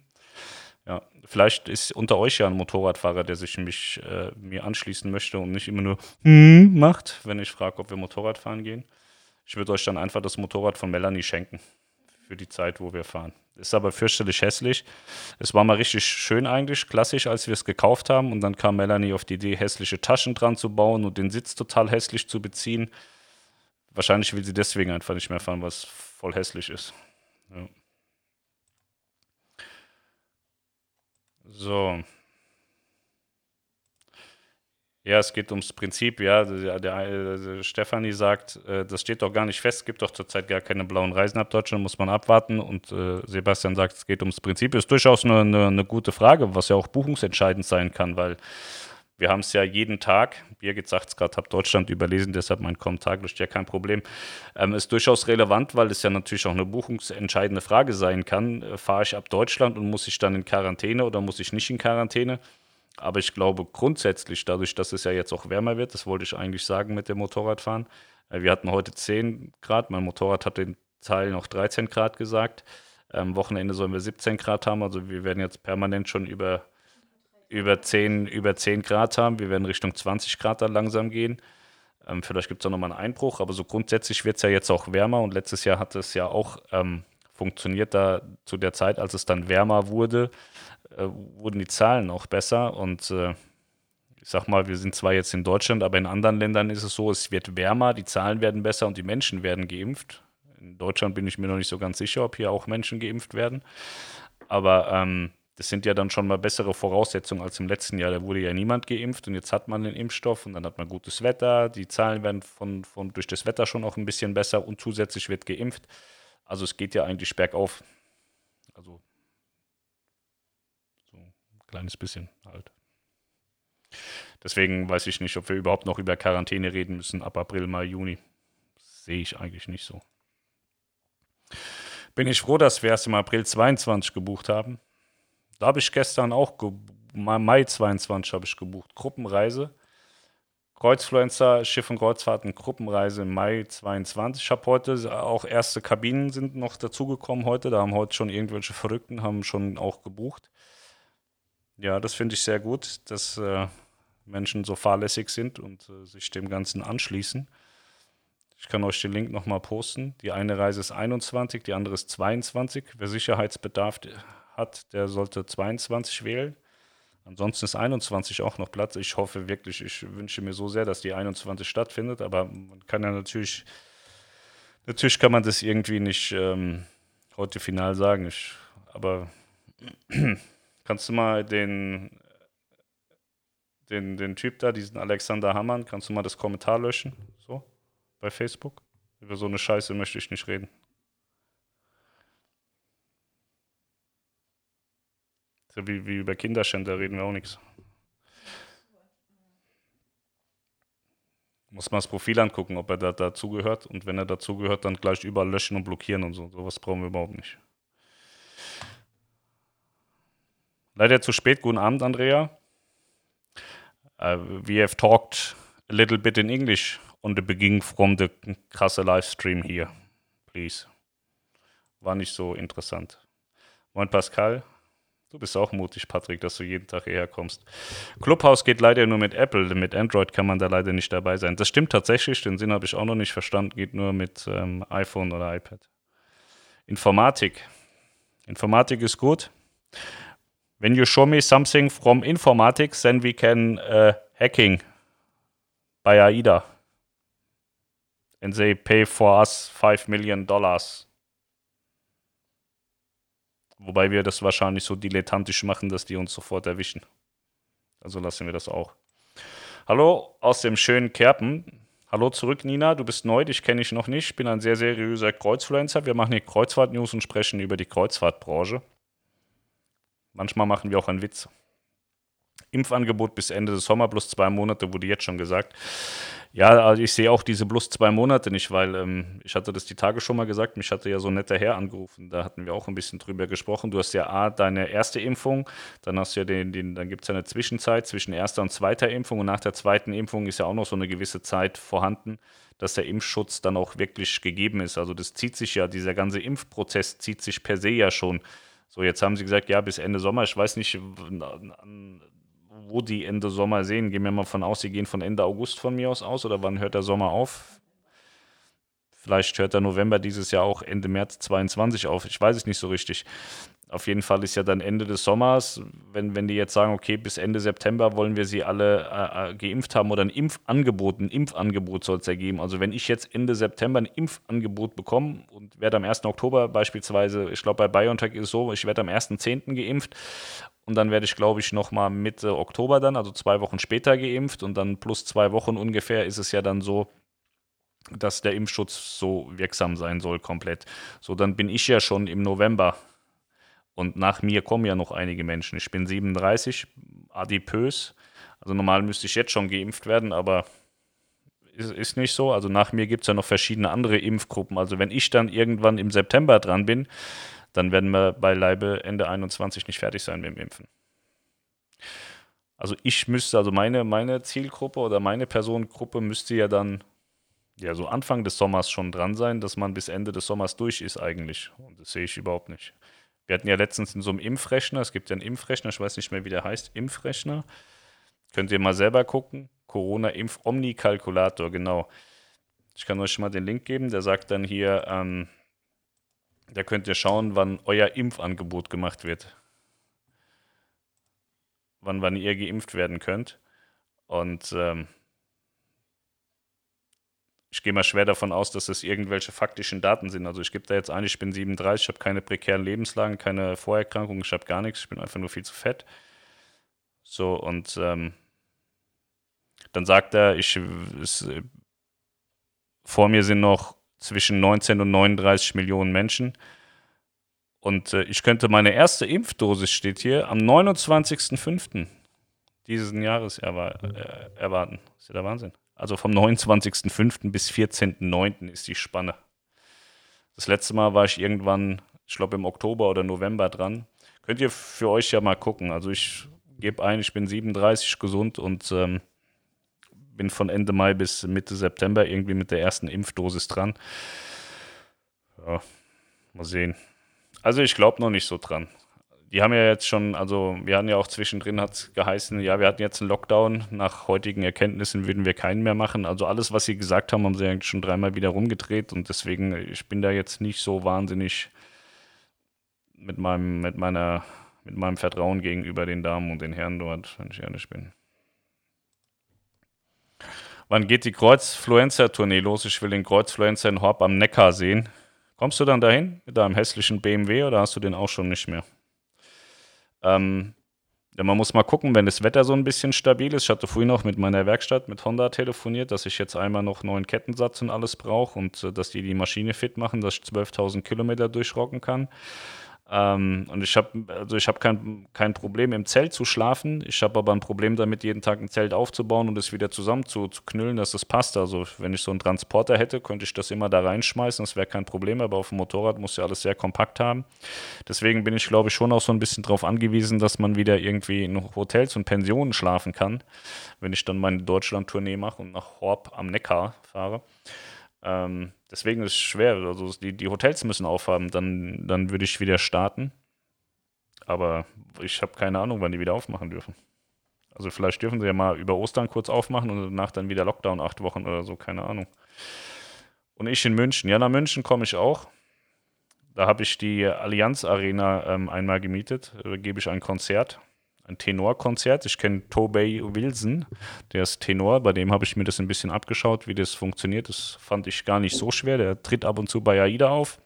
[SPEAKER 1] Ja, vielleicht ist unter euch ja ein Motorradfahrer, der sich mich, äh, mir anschließen möchte und nicht immer nur hm macht, wenn ich frage, ob wir Motorrad fahren gehen. Ich würde euch dann einfach das Motorrad von Melanie schenken für die Zeit, wo wir fahren. Ist aber fürchterlich hässlich. Es war mal richtig schön eigentlich, klassisch, als wir es gekauft haben. Und dann kam Melanie auf die Idee, hässliche Taschen dran zu bauen und den Sitz total hässlich zu beziehen. Wahrscheinlich will sie deswegen einfach nicht mehr fahren, was voll hässlich ist. Ja. So. Ja, es geht ums Prinzip, ja. Der, der, der Stefanie sagt, äh, das steht doch gar nicht fest, es gibt doch zurzeit gar keine blauen Reisen ab Deutschland, muss man abwarten. Und äh, Sebastian sagt, es geht ums Prinzip. Ist durchaus eine, eine, eine, gute Frage, was ja auch buchungsentscheidend sein kann, weil wir haben es ja jeden Tag, Birgit sagt es gerade, habe Deutschland überlesen, deshalb mein Kommentar ist ja kein Problem. Ähm, ist durchaus relevant, weil es ja natürlich auch eine buchungsentscheidende Frage sein kann. Äh, Fahre ich ab Deutschland und muss ich dann in Quarantäne oder muss ich nicht in Quarantäne? Aber ich glaube grundsätzlich, dadurch, dass es ja jetzt auch wärmer wird, das wollte ich eigentlich sagen mit dem Motorradfahren. Äh, wir hatten heute 10 Grad, mein Motorrad hat den Teil noch 13 Grad gesagt. Am Wochenende sollen wir 17 Grad haben, also wir werden jetzt permanent schon über über 10, über 10 Grad haben. Wir werden Richtung 20 Grad dann langsam gehen. Ähm, vielleicht gibt es auch nochmal einen Einbruch, aber so grundsätzlich wird es ja jetzt auch wärmer und letztes Jahr hat es ja auch ähm, funktioniert da zu der Zeit, als es dann wärmer wurde, äh, wurden die Zahlen auch besser und äh, ich sag mal, wir sind zwar jetzt in Deutschland, aber in anderen Ländern ist es so, es wird wärmer, die Zahlen werden besser und die Menschen werden geimpft. In Deutschland bin ich mir noch nicht so ganz sicher, ob hier auch Menschen geimpft werden. Aber ähm, das sind ja dann schon mal bessere Voraussetzungen als im letzten Jahr. Da wurde ja niemand geimpft und jetzt hat man den Impfstoff und dann hat man gutes Wetter. Die Zahlen werden von, von, durch das Wetter schon auch ein bisschen besser und zusätzlich wird geimpft. Also es geht ja eigentlich bergauf. Also kleines bisschen halt. Deswegen weiß ich nicht, ob wir überhaupt noch über Quarantäne reden müssen ab April, Mai, Juni. Sehe ich eigentlich nicht so. Bin ich froh, dass wir erst im April 22 gebucht haben. Da habe ich gestern auch, Mai 22 habe ich gebucht, Gruppenreise. Kreuzfluencer, Schiff und Kreuzfahrten, Gruppenreise im Mai 22. Ich habe heute auch erste Kabinen sind noch dazugekommen heute. Da haben heute schon irgendwelche Verrückten, haben schon auch gebucht. Ja, das finde ich sehr gut, dass äh, Menschen so fahrlässig sind und äh, sich dem Ganzen anschließen. Ich kann euch den Link nochmal posten. Die eine Reise ist 21, die andere ist 22. Wer Sicherheitsbedarf hat, der sollte 22 wählen. Ansonsten ist 21 auch noch Platz. Ich hoffe wirklich, ich wünsche mir so sehr, dass die 21 stattfindet, aber man kann ja natürlich, natürlich kann man das irgendwie nicht ähm, heute final sagen. Ich, aber kannst du mal den, den, den Typ da, diesen Alexander Hammann, kannst du mal das Kommentar löschen? So, bei Facebook? Über so eine Scheiße möchte ich nicht reden. So wie, wie über Kinderschänder reden wir auch nichts. Muss man das Profil angucken, ob er da dazugehört. Und wenn er dazugehört, dann gleich überall löschen und blockieren und so. Sowas brauchen wir überhaupt nicht. Leider zu spät. Guten Abend, Andrea. Uh, we have talked a little bit in English on the beginning from the krasse Livestream here. Please. War nicht so interessant. Moin Pascal. Du bist auch mutig, Patrick, dass du jeden Tag hierher kommst. Clubhouse geht leider nur mit Apple. Mit Android kann man da leider nicht dabei sein. Das stimmt tatsächlich. Den Sinn habe ich auch noch nicht verstanden. Geht nur mit ähm, iPhone oder iPad. Informatik. Informatik ist gut. When you show me something from informatics, then we can uh, hacking by AIDA. And they pay for us 5 million dollars. Wobei wir das wahrscheinlich so dilettantisch machen, dass die uns sofort erwischen. Also lassen wir das auch. Hallo aus dem schönen Kerpen. Hallo zurück, Nina. Du bist neu, dich kenne ich noch nicht. Ich bin ein sehr seriöser Kreuzfluencer. Wir machen hier Kreuzfahrt-News und sprechen über die Kreuzfahrtbranche. Manchmal machen wir auch einen Witz. Impfangebot bis Ende des Sommers plus zwei Monate wurde jetzt schon gesagt. Ja, also ich sehe auch diese plus zwei Monate nicht, weil ähm, ich hatte das die Tage schon mal gesagt, mich hatte ja so ein netter Herr angerufen, da hatten wir auch ein bisschen drüber gesprochen. Du hast ja A, deine erste Impfung, dann hast du ja den, den dann gibt es ja eine Zwischenzeit zwischen erster und zweiter Impfung und nach der zweiten Impfung ist ja auch noch so eine gewisse Zeit vorhanden, dass der Impfschutz dann auch wirklich gegeben ist. Also das zieht sich ja, dieser ganze Impfprozess zieht sich per se ja schon. So, jetzt haben sie gesagt, ja, bis Ende Sommer. Ich weiß nicht, wo die Ende Sommer sehen. Gehen wir mal von aus, sie gehen von Ende August von mir aus aus oder wann hört der Sommer auf? Vielleicht hört der November dieses Jahr auch Ende März 22 auf. Ich weiß es nicht so richtig. Auf jeden Fall ist ja dann Ende des Sommers, wenn, wenn die jetzt sagen, okay, bis Ende September wollen wir sie alle äh, äh geimpft haben oder ein Impfangebot, ein Impfangebot soll es ja geben. Also wenn ich jetzt Ende September ein Impfangebot bekomme und werde am 1. Oktober beispielsweise, ich glaube bei BioNTech ist es so, ich werde am 1.10. geimpft und dann werde ich, glaube ich, nochmal Mitte Oktober dann, also zwei Wochen später geimpft. Und dann plus zwei Wochen ungefähr ist es ja dann so, dass der Impfschutz so wirksam sein soll komplett. So, dann bin ich ja schon im November. Und nach mir kommen ja noch einige Menschen. Ich bin 37, adipös. Also normal müsste ich jetzt schon geimpft werden, aber ist, ist nicht so. Also nach mir gibt es ja noch verschiedene andere Impfgruppen. Also wenn ich dann irgendwann im September dran bin, dann werden wir beileibe Ende 21 nicht fertig sein mit dem Impfen. Also ich müsste, also meine, meine Zielgruppe oder meine Personengruppe müsste ja dann ja so Anfang des Sommers schon dran sein, dass man bis Ende des Sommers durch ist eigentlich. Und das sehe ich überhaupt nicht. Wir hatten ja letztens in so einem Impfrechner, es gibt ja einen Impfrechner, ich weiß nicht mehr, wie der heißt, Impfrechner. Könnt ihr mal selber gucken. Corona-Impf-Omni-Kalkulator, genau. Ich kann euch schon mal den Link geben, der sagt dann hier, ähm, da könnt ihr schauen, wann euer Impfangebot gemacht wird. Wann, wann ihr geimpft werden könnt. Und ähm, ich gehe mal schwer davon aus, dass das irgendwelche faktischen Daten sind. Also ich gebe da jetzt ein, ich bin 37, ich habe keine prekären Lebenslagen, keine Vorerkrankungen, ich habe gar nichts, ich bin einfach nur viel zu fett. So, und ähm, dann sagt er, ich, es, vor mir sind noch zwischen 19 und 39 Millionen Menschen. Und äh, ich könnte meine erste Impfdosis, steht hier, am 29.05. diesen Jahres äh, erwarten. Ist ja der Wahnsinn. Also vom 29.05. bis 14.09. ist die Spanne. Das letzte Mal war ich irgendwann, ich glaube im Oktober oder November dran. Könnt ihr für euch ja mal gucken. Also ich gebe ein, ich bin 37 gesund und ähm, bin von Ende Mai bis Mitte September irgendwie mit der ersten Impfdosis dran. Ja, mal sehen. Also ich glaube noch nicht so dran die haben ja jetzt schon, also wir hatten ja auch zwischendrin, hat es geheißen, ja, wir hatten jetzt einen Lockdown. Nach heutigen Erkenntnissen würden wir keinen mehr machen. Also alles, was sie gesagt haben, haben sie eigentlich schon dreimal wieder rumgedreht und deswegen, ich bin da jetzt nicht so wahnsinnig mit meinem, mit meiner, mit meinem Vertrauen gegenüber den Damen und den Herren dort, wenn ich ehrlich bin. Wann geht die Kreuzfluencer-Tournee los? Ich will den Kreuzfluencer in Horb am Neckar sehen. Kommst du dann dahin mit deinem hässlichen BMW oder hast du den auch schon nicht mehr? Ähm, ja, man muss mal gucken, wenn das Wetter so ein bisschen stabil ist. Ich hatte vorhin auch mit meiner Werkstatt, mit Honda telefoniert, dass ich jetzt einmal noch neuen Kettensatz und alles brauche und äh, dass die die Maschine fit machen, dass ich 12.000 Kilometer durchrocken kann. Ähm, und ich habe also ich kein, kein Problem im Zelt zu schlafen. Ich habe aber ein Problem damit, jeden Tag ein Zelt aufzubauen und es wieder zusammen zu, zu knüllen, dass das passt. Also wenn ich so einen Transporter hätte, könnte ich das immer da reinschmeißen. Das wäre kein Problem. Aber auf dem Motorrad muss ja alles sehr kompakt haben. Deswegen bin ich, glaube ich, schon auch so ein bisschen darauf angewiesen, dass man wieder irgendwie in Hotels und Pensionen schlafen kann, wenn ich dann meine Deutschland-Tournee mache und nach Horb am Neckar fahre. Ähm, deswegen ist es schwer. Also die, die Hotels müssen aufhaben, dann, dann würde ich wieder starten. Aber ich habe keine Ahnung, wann die wieder aufmachen dürfen. Also vielleicht dürfen sie ja mal über Ostern kurz aufmachen und danach dann wieder Lockdown acht Wochen oder so, keine Ahnung. Und ich in München. Ja, nach München komme ich auch. Da habe ich die Allianz Arena ähm, einmal gemietet. Da gebe ich ein Konzert ein Tenorkonzert. Ich kenne Tobey Wilson, der ist Tenor, bei dem habe ich mir das ein bisschen abgeschaut, wie das funktioniert. Das fand ich gar nicht so schwer. Der tritt ab und zu bei AIDA auf.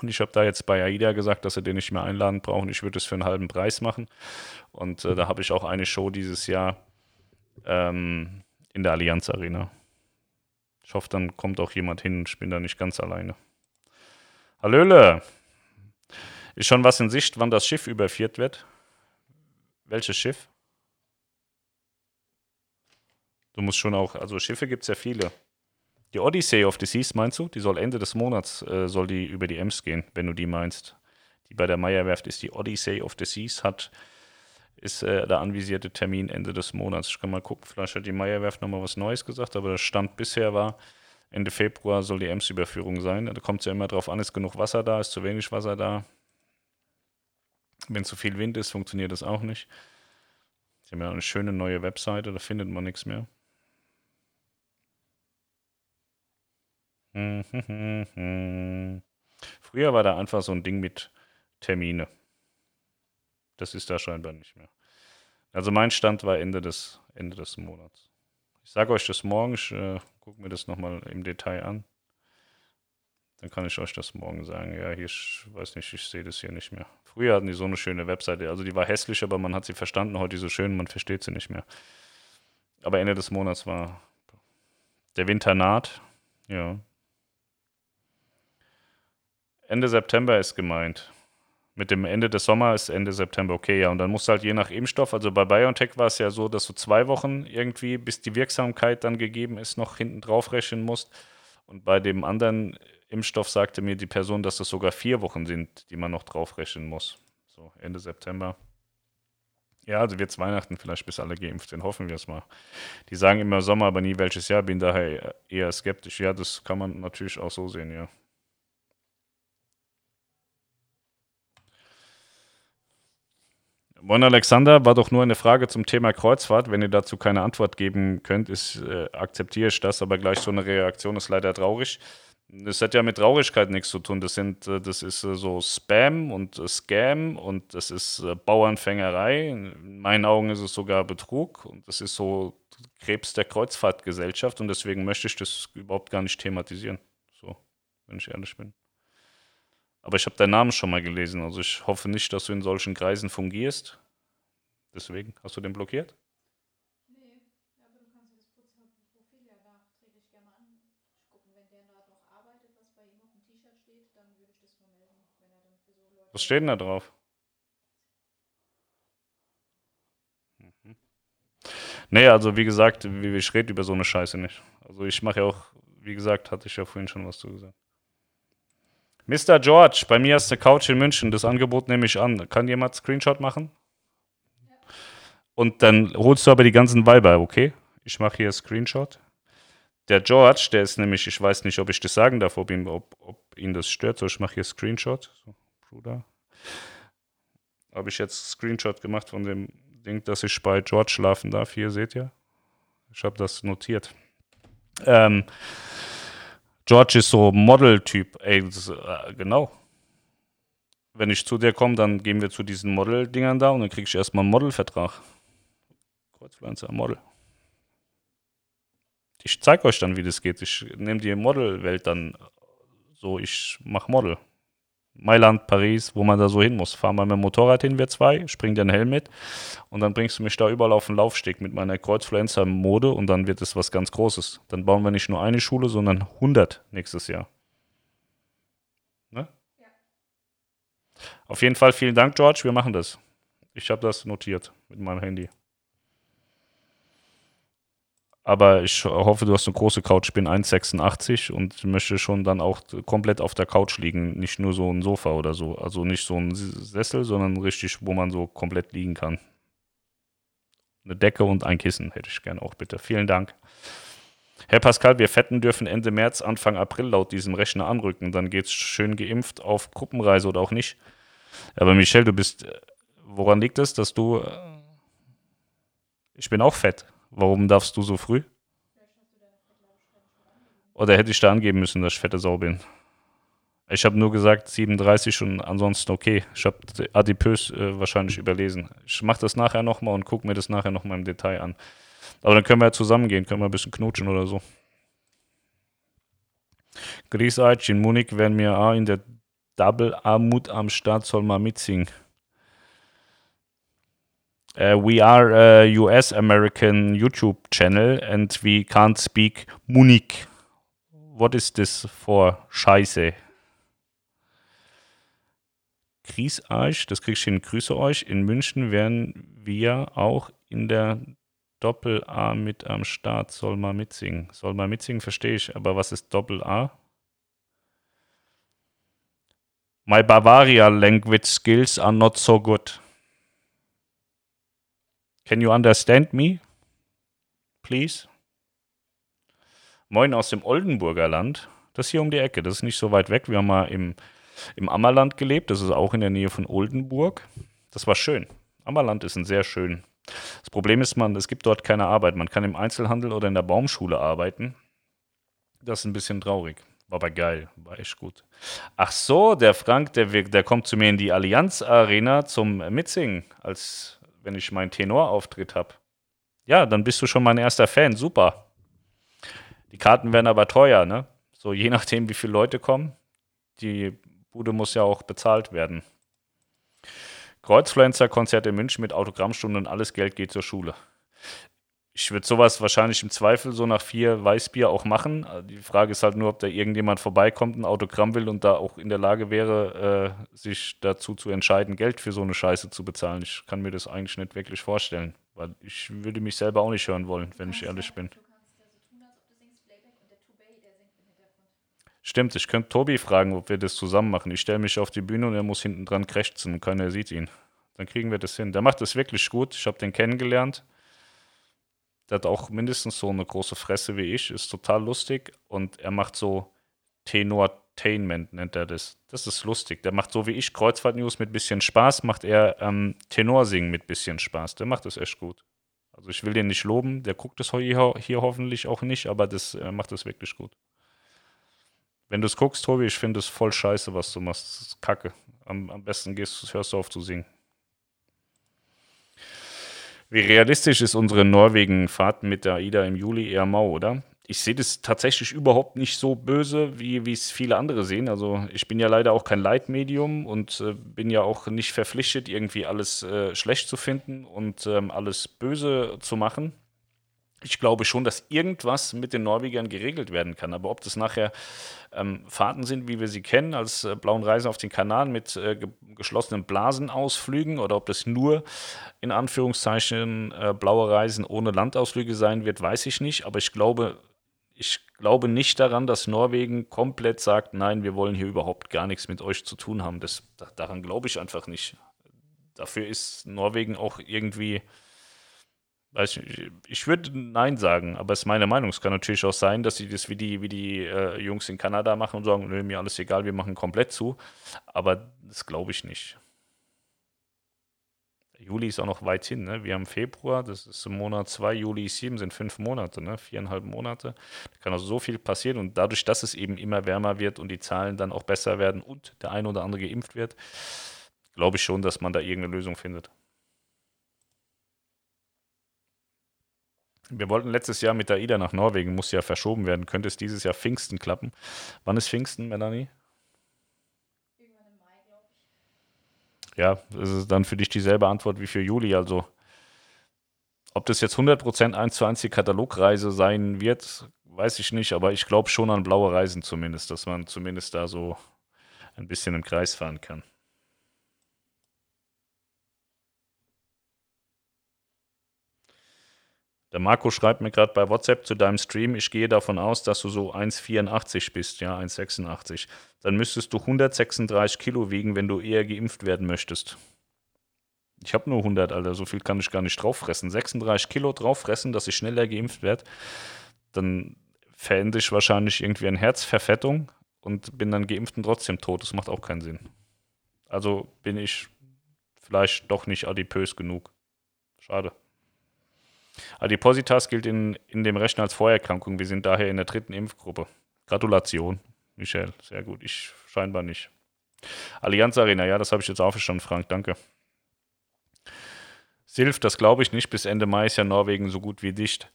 [SPEAKER 1] Und ich habe da jetzt bei AIDA gesagt, dass sie den nicht mehr einladen brauchen. Ich würde es für einen halben Preis machen. Und äh, da habe ich auch eine Show dieses Jahr ähm, in der Allianz Arena. Ich hoffe, dann kommt auch jemand hin. Ich bin da nicht ganz alleine. Hallöle! Ist schon was in Sicht, wann das Schiff überführt wird? Welches Schiff? Du musst schon auch, also Schiffe gibt es ja viele. Die Odyssey of the Seas meinst du? Die soll Ende des Monats, äh, soll die über die Ems gehen, wenn du die meinst. Die bei der Meierwerft ist die Odyssey of the Seas, hat, ist äh, der anvisierte Termin Ende des Monats. Ich kann mal gucken, vielleicht hat die Meierwerft nochmal was Neues gesagt, aber der Stand bisher war, Ende Februar soll die Ems-Überführung sein. Da kommt es ja immer drauf an, ist genug Wasser da, ist zu wenig Wasser da. Wenn zu viel Wind ist, funktioniert das auch nicht. Sie haben ja eine schöne neue Webseite, da findet man nichts mehr. Früher war da einfach so ein Ding mit Termine. Das ist da scheinbar nicht mehr. Also mein Stand war Ende des, Ende des Monats. Ich sage euch das morgen, ich äh, gucke mir das nochmal im Detail an. Dann kann ich euch das morgen sagen. Ja, hier, ich weiß nicht, ich sehe das hier nicht mehr. Früher hatten die so eine schöne Webseite. Also die war hässlich, aber man hat sie verstanden. Heute so schön, man versteht sie nicht mehr. Aber Ende des Monats war der Winter naht. Ja. Ende September ist gemeint. Mit dem Ende des Sommers ist Ende September okay, ja. Und dann musst du halt je nach Impfstoff, also bei BioNTech war es ja so, dass du zwei Wochen irgendwie, bis die Wirksamkeit dann gegeben ist, noch hinten drauf rechnen musst. Und bei dem anderen Impfstoff sagte mir die Person, dass es sogar vier Wochen sind, die man noch draufrechnen muss. So Ende September. Ja, also wird es Weihnachten vielleicht, bis alle geimpft sind. Hoffen wir es mal. Die sagen immer Sommer, aber nie welches Jahr. Bin daher eher skeptisch. Ja, das kann man natürlich auch so sehen, ja. Moin Alexander, war doch nur eine Frage zum Thema Kreuzfahrt. Wenn ihr dazu keine Antwort geben könnt, äh, akzeptiere ich das, aber gleich so eine Reaktion ist leider traurig. Das hat ja mit Traurigkeit nichts zu tun. Das, sind, äh, das ist äh, so Spam und äh, Scam und das ist Bauernfängerei. In meinen Augen ist es sogar Betrug und das ist so Krebs der Kreuzfahrtgesellschaft und deswegen möchte ich das überhaupt gar nicht thematisieren. So, wenn ich ehrlich bin. Aber ich habe deinen Namen schon mal gelesen. Also ich hoffe nicht, dass du in solchen Kreisen fungierst. Deswegen, hast du den blockiert? Nee, aber du kannst dir das Profil ja nachträglich gerne mal angucken. Wenn der da noch arbeitet, was bei ihm auf dem T-Shirt steht, dann würde ich das mal melden, wenn er dann für so Leute. Was steht denn da drauf? Mhm. Nee, also wie gesagt, ich rede über so eine Scheiße nicht. Also ich mache ja auch, wie gesagt, hatte ich ja vorhin schon was zu gesagt. Mr. George, bei mir ist eine Couch in München. Das Angebot nehme ich an. Kann jemand Screenshot machen? Und dann holst du aber die ganzen Weiber, okay? Ich mache hier Screenshot. Der George, der ist nämlich, ich weiß nicht, ob ich das sagen darf, ob ihn, ob, ob ihn das stört. So, ich mache hier Screenshot. So, Bruder. Habe ich jetzt Screenshot gemacht von dem Ding, dass ich bei George schlafen darf. Hier seht ihr. Ich habe das notiert. Ähm, George ist so Model-Typ. Äh, genau. Wenn ich zu dir komme, dann gehen wir zu diesen Model-Dingern da und dann krieg ich erstmal einen Model-Vertrag. Kreuzpflanzer, Model. Ich zeig euch dann, wie das geht. Ich nehme die Model-Welt dann so, ich mach Model. Mailand, Paris, wo man da so hin muss. Fahr mal mit dem Motorrad hin, wir zwei, spring den Helm mit und dann bringst du mich da überall auf den Laufsteg mit meiner Kreuzfluencer-Mode und dann wird es was ganz Großes. Dann bauen wir nicht nur eine Schule, sondern 100 nächstes Jahr. Ne? Ja. Auf jeden Fall vielen Dank, George, wir machen das. Ich habe das notiert mit meinem Handy. Aber ich hoffe, du hast eine große Couch. Ich bin 1,86 und möchte schon dann auch komplett auf der Couch liegen. Nicht nur so ein Sofa oder so. Also nicht so ein Sessel, sondern richtig, wo man so komplett liegen kann. Eine Decke und ein Kissen hätte ich gerne auch bitte. Vielen Dank. Herr Pascal, wir Fetten dürfen Ende März, Anfang April laut diesem Rechner anrücken. Dann geht es schön geimpft auf Gruppenreise oder auch nicht. Aber Michelle, du bist. Woran liegt es, dass du. Äh, ich bin auch fett. Warum darfst du so früh? Oder hätte ich da angeben müssen, dass ich fette Sau bin? Ich habe nur gesagt 37 und ansonsten okay. Ich habe adipös äh, wahrscheinlich überlesen. Ich mache das nachher nochmal und gucke mir das nachher nochmal im Detail an. Aber dann können wir ja zusammengehen, können wir ein bisschen knutschen oder so. Grüß euch, in Munich werden wir auch in der Double Armut am Start, soll mal mitsingen. Uh, we are a US American YouTube channel and we can't speak Munich. What is this for Scheiße? Grüß euch, das krieg ich hin, grüße euch. In München werden wir auch in der Doppel-A mit am Start. Soll mal mitsingen. Soll mal mitsingen, verstehe ich. Aber was ist Doppel-A? My Bavaria language skills are not so good. Can you understand me? Please? Moin aus dem Oldenburger Land. Das hier um die Ecke. Das ist nicht so weit weg. Wir haben mal im, im Ammerland gelebt. Das ist auch in der Nähe von Oldenburg. Das war schön. Ammerland ist ein sehr schön. Das Problem ist, man, es gibt dort keine Arbeit. Man kann im Einzelhandel oder in der Baumschule arbeiten. Das ist ein bisschen traurig. War aber geil, war echt gut. Ach so, der Frank, der, der kommt zu mir in die Allianz Arena zum Mitsingen als wenn ich meinen Tenorauftritt habe. Ja, dann bist du schon mein erster Fan. Super. Die Karten werden aber teuer, ne? So je nachdem, wie viele Leute kommen. Die Bude muss ja auch bezahlt werden. Kreuzfluencer-Konzert in München mit Autogrammstunden und alles Geld geht zur Schule. Ich würde sowas wahrscheinlich im Zweifel so nach vier Weißbier auch machen. Die Frage ist halt nur, ob da irgendjemand vorbeikommt, ein Autogramm will und da auch in der Lage wäre, äh, sich dazu zu entscheiden, Geld für so eine Scheiße zu bezahlen. Ich kann mir das eigentlich nicht wirklich vorstellen, weil ich würde mich selber auch nicht hören wollen, wenn ich ehrlich bin. Stimmt, ich könnte Tobi fragen, ob wir das zusammen machen. Ich stelle mich auf die Bühne und er muss hinten dran krächzen und keiner sieht ihn. Dann kriegen wir das hin. Der macht das wirklich gut. Ich habe den kennengelernt. Der hat auch mindestens so eine große Fresse wie ich, ist total lustig und er macht so Tenor Infotainment nennt er das. Das ist lustig. Der macht so wie ich Kreuzfahrt-News mit bisschen Spaß, macht er ähm, Tenorsingen mit bisschen Spaß. Der macht das echt gut. Also ich will den nicht loben, der guckt das hier, hier hoffentlich auch nicht, aber das äh, macht das wirklich gut. Wenn du es guckst, Tobi, ich finde es voll scheiße, was du machst. Das ist kacke. Am, am besten gehst, hörst du auf zu singen. Wie realistisch ist unsere Norwegen-Fahrt mit der AIDA im Juli eher mau, oder? ich sehe das tatsächlich überhaupt nicht so böse, wie es viele andere sehen. Also ich bin ja leider auch kein Leitmedium und äh, bin ja auch nicht verpflichtet, irgendwie alles äh, schlecht zu finden und ähm, alles böse zu machen. Ich glaube schon, dass irgendwas mit den Norwegern geregelt werden kann. Aber ob das nachher ähm, Fahrten sind, wie wir sie kennen, als äh, blauen Reise auf den Kanal mit äh, ge geschlossenen Blasenausflügen oder ob das nur in Anführungszeichen äh, blaue Reisen ohne Landausflüge sein wird, weiß ich nicht. Aber ich glaube, ich glaube nicht daran, dass Norwegen komplett sagt, nein, wir wollen hier überhaupt gar nichts mit euch zu tun haben. Das, daran glaube ich einfach nicht. Dafür ist Norwegen auch irgendwie, weiß ich, ich würde Nein sagen, aber es ist meine Meinung. Es kann natürlich auch sein, dass sie das wie die, wie die äh, Jungs in Kanada machen und sagen, mir alles egal, wir machen komplett zu. Aber das glaube ich nicht. Juli ist auch noch weit hin. Ne? Wir haben Februar, das ist Monat 2, Juli 7 sind fünf Monate, ne? viereinhalb Monate. Da kann also so viel passieren und dadurch, dass es eben immer wärmer wird und die Zahlen dann auch besser werden und der eine oder andere geimpft wird, glaube ich schon, dass man da irgendeine Lösung findet. Wir wollten letztes Jahr mit der AIDA nach Norwegen, muss ja verschoben werden. Könnte es dieses Jahr Pfingsten klappen? Wann ist Pfingsten, Melanie? ja, das ist dann für dich dieselbe Antwort wie für Juli. Also, ob das jetzt 100% 1 zu 1 die Katalogreise sein wird, weiß ich nicht, aber ich glaube schon an blaue Reisen zumindest, dass man zumindest da so ein bisschen im Kreis fahren kann. Der Marco schreibt mir gerade bei WhatsApp zu deinem Stream, ich gehe davon aus, dass du so 1,84 bist, ja, 1,86. Dann müsstest du 136 Kilo wiegen, wenn du eher geimpft werden möchtest. Ich habe nur 100, Alter, so viel kann ich gar nicht drauffressen. 36 Kilo drauffressen, dass ich schneller geimpft werde, dann verende ich wahrscheinlich irgendwie eine Herzverfettung und bin dann geimpft und trotzdem tot. Das macht auch keinen Sinn. Also bin ich vielleicht doch nicht adipös genug. Schade. Adipositas gilt in, in dem Rechner als Vorerkrankung. Wir sind daher in der dritten Impfgruppe. Gratulation, Michel. Sehr gut. Ich scheinbar nicht. Allianz Arena, ja, das habe ich jetzt auch verstanden, Frank. Danke. Silf, das glaube ich nicht. Bis Ende Mai ist ja Norwegen so gut wie dicht.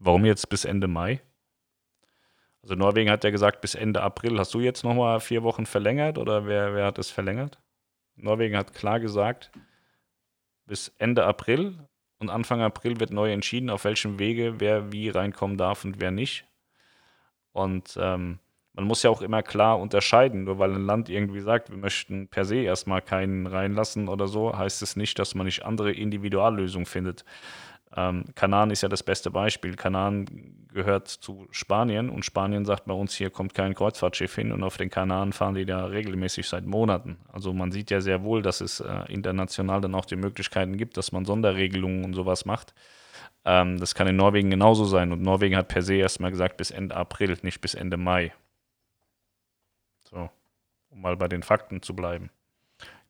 [SPEAKER 1] Warum jetzt bis Ende Mai? Also Norwegen hat ja gesagt bis Ende April. Hast du jetzt nochmal vier Wochen verlängert oder wer, wer hat es verlängert? Norwegen hat klar gesagt, bis Ende April und Anfang April wird neu entschieden, auf welchem Wege wer wie reinkommen darf und wer nicht. Und ähm, man muss ja auch immer klar unterscheiden, nur weil ein Land irgendwie sagt, wir möchten per se erstmal keinen reinlassen oder so, heißt es nicht, dass man nicht andere Individuallösungen findet. Ähm, Kanaren ist ja das beste Beispiel. Kanaren gehört zu Spanien und Spanien sagt bei uns, hier kommt kein Kreuzfahrtschiff hin und auf den Kanaren fahren die da regelmäßig seit Monaten. Also man sieht ja sehr wohl, dass es äh, international dann auch die Möglichkeiten gibt, dass man Sonderregelungen und sowas macht. Ähm, das kann in Norwegen genauso sein und Norwegen hat per se erstmal gesagt bis Ende April, nicht bis Ende Mai. So, um mal bei den Fakten zu bleiben.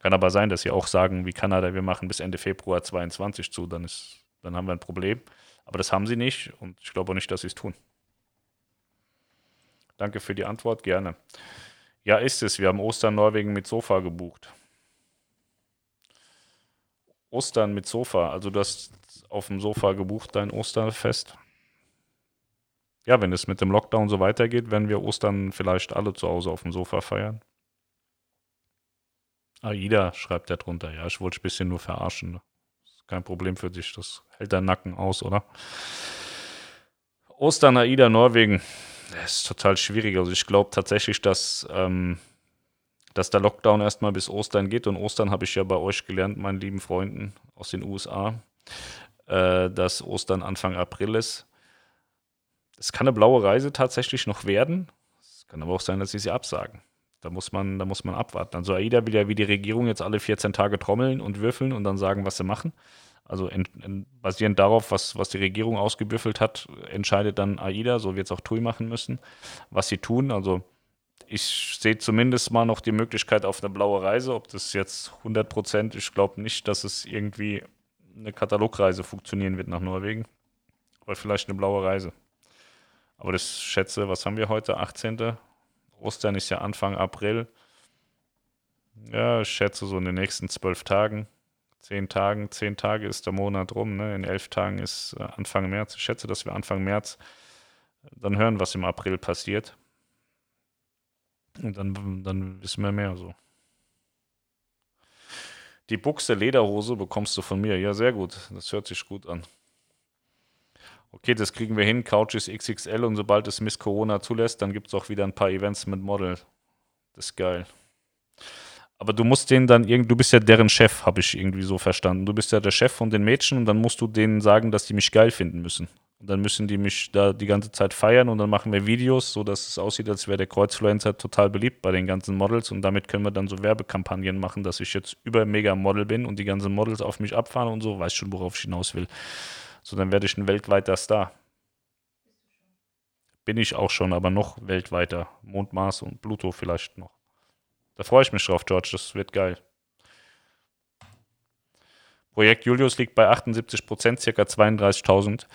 [SPEAKER 1] Kann aber sein, dass sie auch sagen, wie Kanada, wir machen bis Ende Februar 22 zu, dann ist dann haben wir ein Problem. Aber das haben sie nicht und ich glaube auch nicht, dass sie es tun. Danke für die Antwort, gerne. Ja, ist es. Wir haben Ostern Norwegen mit Sofa gebucht. Ostern mit Sofa. Also du hast auf dem Sofa gebucht dein Osterfest. Ja, wenn es mit dem Lockdown so weitergeht, werden wir Ostern vielleicht alle zu Hause auf dem Sofa feiern. Aida schreibt er drunter. Ja, ich wollte ein bisschen nur verarschen. Ne? Kein Problem für dich. Das hält dein Nacken aus, oder? Ostern, Aida, Norwegen. Das ist total schwierig. Also ich glaube tatsächlich, dass, ähm, dass der Lockdown erstmal bis Ostern geht. Und Ostern habe ich ja bei euch gelernt, meinen lieben Freunden aus den USA, äh, dass Ostern Anfang April ist. Es kann eine blaue Reise tatsächlich noch werden. Es kann aber auch sein, dass sie sie absagen. Da muss man, da muss man abwarten. Also AIDA will ja wie die Regierung jetzt alle 14 Tage trommeln und würfeln und dann sagen, was sie machen. Also in, in, basierend darauf, was, was die Regierung ausgebüffelt hat, entscheidet dann AIDA, so wird es auch TUI machen müssen, was sie tun. Also ich sehe zumindest mal noch die Möglichkeit auf eine blaue Reise. Ob das jetzt 100 Prozent, ich glaube nicht, dass es irgendwie eine Katalogreise funktionieren wird nach Norwegen. Aber vielleicht eine blaue Reise. Aber das schätze, was haben wir heute? 18. Ostern ist ja Anfang April. Ja, ich schätze so in den nächsten zwölf Tagen, zehn Tagen, zehn Tage ist der Monat rum. Ne? In elf Tagen ist äh, Anfang März. Ich schätze, dass wir Anfang März dann hören, was im April passiert. Und dann, dann wissen wir mehr so. Die Buchse Lederhose bekommst du von mir. Ja, sehr gut. Das hört sich gut an. Okay, das kriegen wir hin. Couch ist XXL und sobald es Miss Corona zulässt, dann gibt es auch wieder ein paar Events mit Model. Das ist geil. Aber du musst denen dann irgendwie, du bist ja deren Chef, habe ich irgendwie so verstanden. Du bist ja der Chef von den Mädchen und dann musst du denen sagen, dass die mich geil finden müssen. Und dann müssen die mich da die ganze Zeit feiern und dann machen wir Videos, so dass es aussieht, als wäre der Kreuzfluencer total beliebt bei den ganzen Models und damit können wir dann so Werbekampagnen machen, dass ich jetzt über mega Model bin und die ganzen Models auf mich abfahren und so, weiß schon, worauf ich hinaus will. So, dann werde ich ein weltweiter Star. Bin ich auch schon, aber noch weltweiter. Mond, Mars und Pluto vielleicht noch. Da freue ich mich drauf, George. Das wird geil. Projekt Julius liegt bei 78 Prozent, circa 32.000.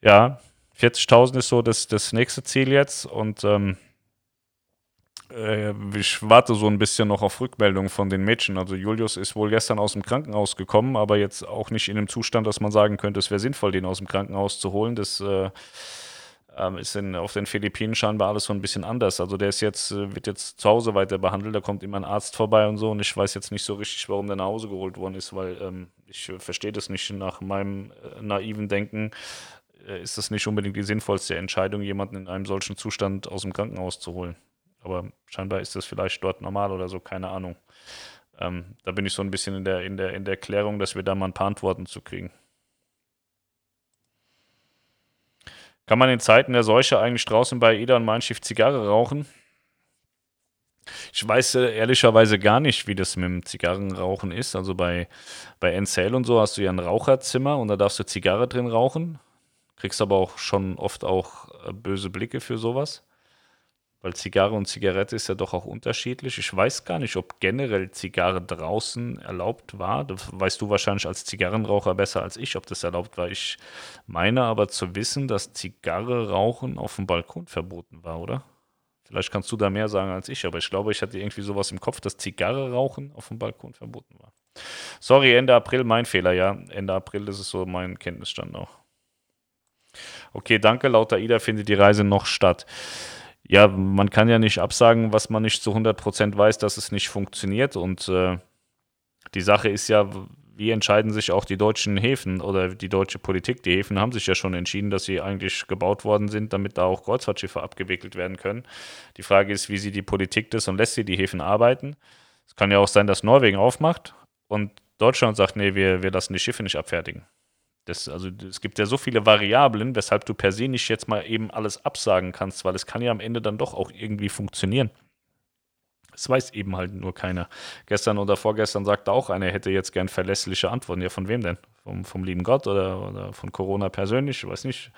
[SPEAKER 1] Ja, 40.000 ist so das, das nächste Ziel jetzt und ähm, äh, ich warte so ein bisschen noch auf Rückmeldungen von den Mädchen. Also Julius ist wohl gestern aus dem Krankenhaus gekommen, aber jetzt auch nicht in einem Zustand, dass man sagen könnte, es wäre sinnvoll, den aus dem Krankenhaus zu holen. Das äh, ähm, ist in, auf den Philippinen scheinbar alles so ein bisschen anders. Also der ist jetzt, äh, wird jetzt zu Hause weiter behandelt, da kommt immer ein Arzt vorbei und so und ich weiß jetzt nicht so richtig, warum der nach Hause geholt worden ist, weil ähm, ich äh, verstehe das nicht nach meinem äh, naiven Denken. Äh, ist das nicht unbedingt die sinnvollste Entscheidung, jemanden in einem solchen Zustand aus dem Krankenhaus zu holen. Aber scheinbar ist das vielleicht dort normal oder so, keine Ahnung. Ähm, da bin ich so ein bisschen in der, in, der, in der Klärung, dass wir da mal ein paar Antworten zu kriegen. Kann man in Zeiten der Seuche eigentlich draußen bei Eda und Mein Schiff Zigarre rauchen? Ich weiß äh, ehrlicherweise gar nicht, wie das mit dem Zigarrenrauchen ist. Also bei, bei Encel und so hast du ja ein Raucherzimmer und da darfst du Zigarre drin rauchen. Kriegst aber auch schon oft auch äh, böse Blicke für sowas. Weil Zigarre und Zigarette ist ja doch auch unterschiedlich. Ich weiß gar nicht, ob generell Zigarre draußen erlaubt war. Das weißt du wahrscheinlich als Zigarrenraucher besser als ich, ob das erlaubt war. Ich meine aber zu wissen, dass Zigarre rauchen auf dem Balkon verboten war, oder? Vielleicht kannst du da mehr sagen als ich, aber ich glaube, ich hatte irgendwie sowas im Kopf, dass Zigarre rauchen auf dem Balkon verboten war. Sorry, Ende April mein Fehler, ja. Ende April ist es so mein Kenntnisstand auch. Okay, danke. Laut AIDA findet die Reise noch statt ja, man kann ja nicht absagen, was man nicht zu 100% weiß, dass es nicht funktioniert. Und äh, die Sache ist ja, wie entscheiden sich auch die deutschen Häfen oder die deutsche Politik? Die Häfen haben sich ja schon entschieden, dass sie eigentlich gebaut worden sind, damit da auch Kreuzfahrtschiffe abgewickelt werden können. Die Frage ist, wie sieht die Politik das und lässt sie die Häfen arbeiten? Es kann ja auch sein, dass Norwegen aufmacht und Deutschland sagt, nee, wir, wir lassen die Schiffe nicht abfertigen. Das, also es gibt ja so viele Variablen, weshalb du per se nicht jetzt mal eben alles absagen kannst, weil es kann ja am Ende dann doch auch irgendwie funktionieren. Das weiß eben halt nur keiner. Gestern oder vorgestern sagte auch einer, er hätte jetzt gern verlässliche Antworten. Ja, von wem denn? Vom, vom lieben Gott oder, oder von Corona persönlich? Ich weiß nicht.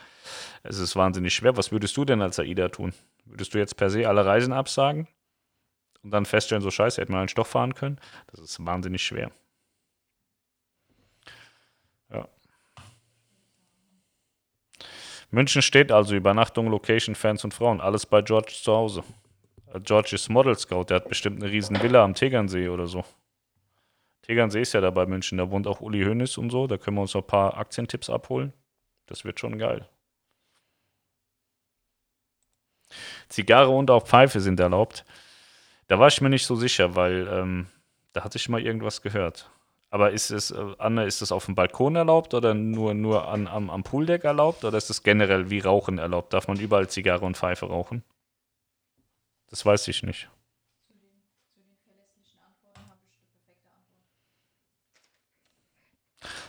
[SPEAKER 1] Es ist wahnsinnig schwer. Was würdest du denn als AIDA tun? Würdest du jetzt per se alle Reisen absagen und dann feststellen, so scheiße, hätten wir einen Stoff fahren können? Das ist wahnsinnig schwer. München steht also Übernachtung, Location, Fans und Frauen. Alles bei George zu Hause. Äh, George ist Model Scout, der hat bestimmt eine riesen Villa am Tegernsee oder so. Tegernsee ist ja da bei München, da wohnt auch Uli Hoeneß und so, da können wir uns noch ein paar Aktientipps abholen. Das wird schon geil. Zigarre und auch Pfeife sind erlaubt. Da war ich mir nicht so sicher, weil ähm, da hatte ich mal irgendwas gehört. Aber ist es, äh, Anne, ist es auf dem Balkon erlaubt oder nur, nur an, am, am Pooldeck erlaubt? Oder ist es generell wie Rauchen erlaubt? Darf man überall Zigarre und Pfeife rauchen? Das weiß ich nicht.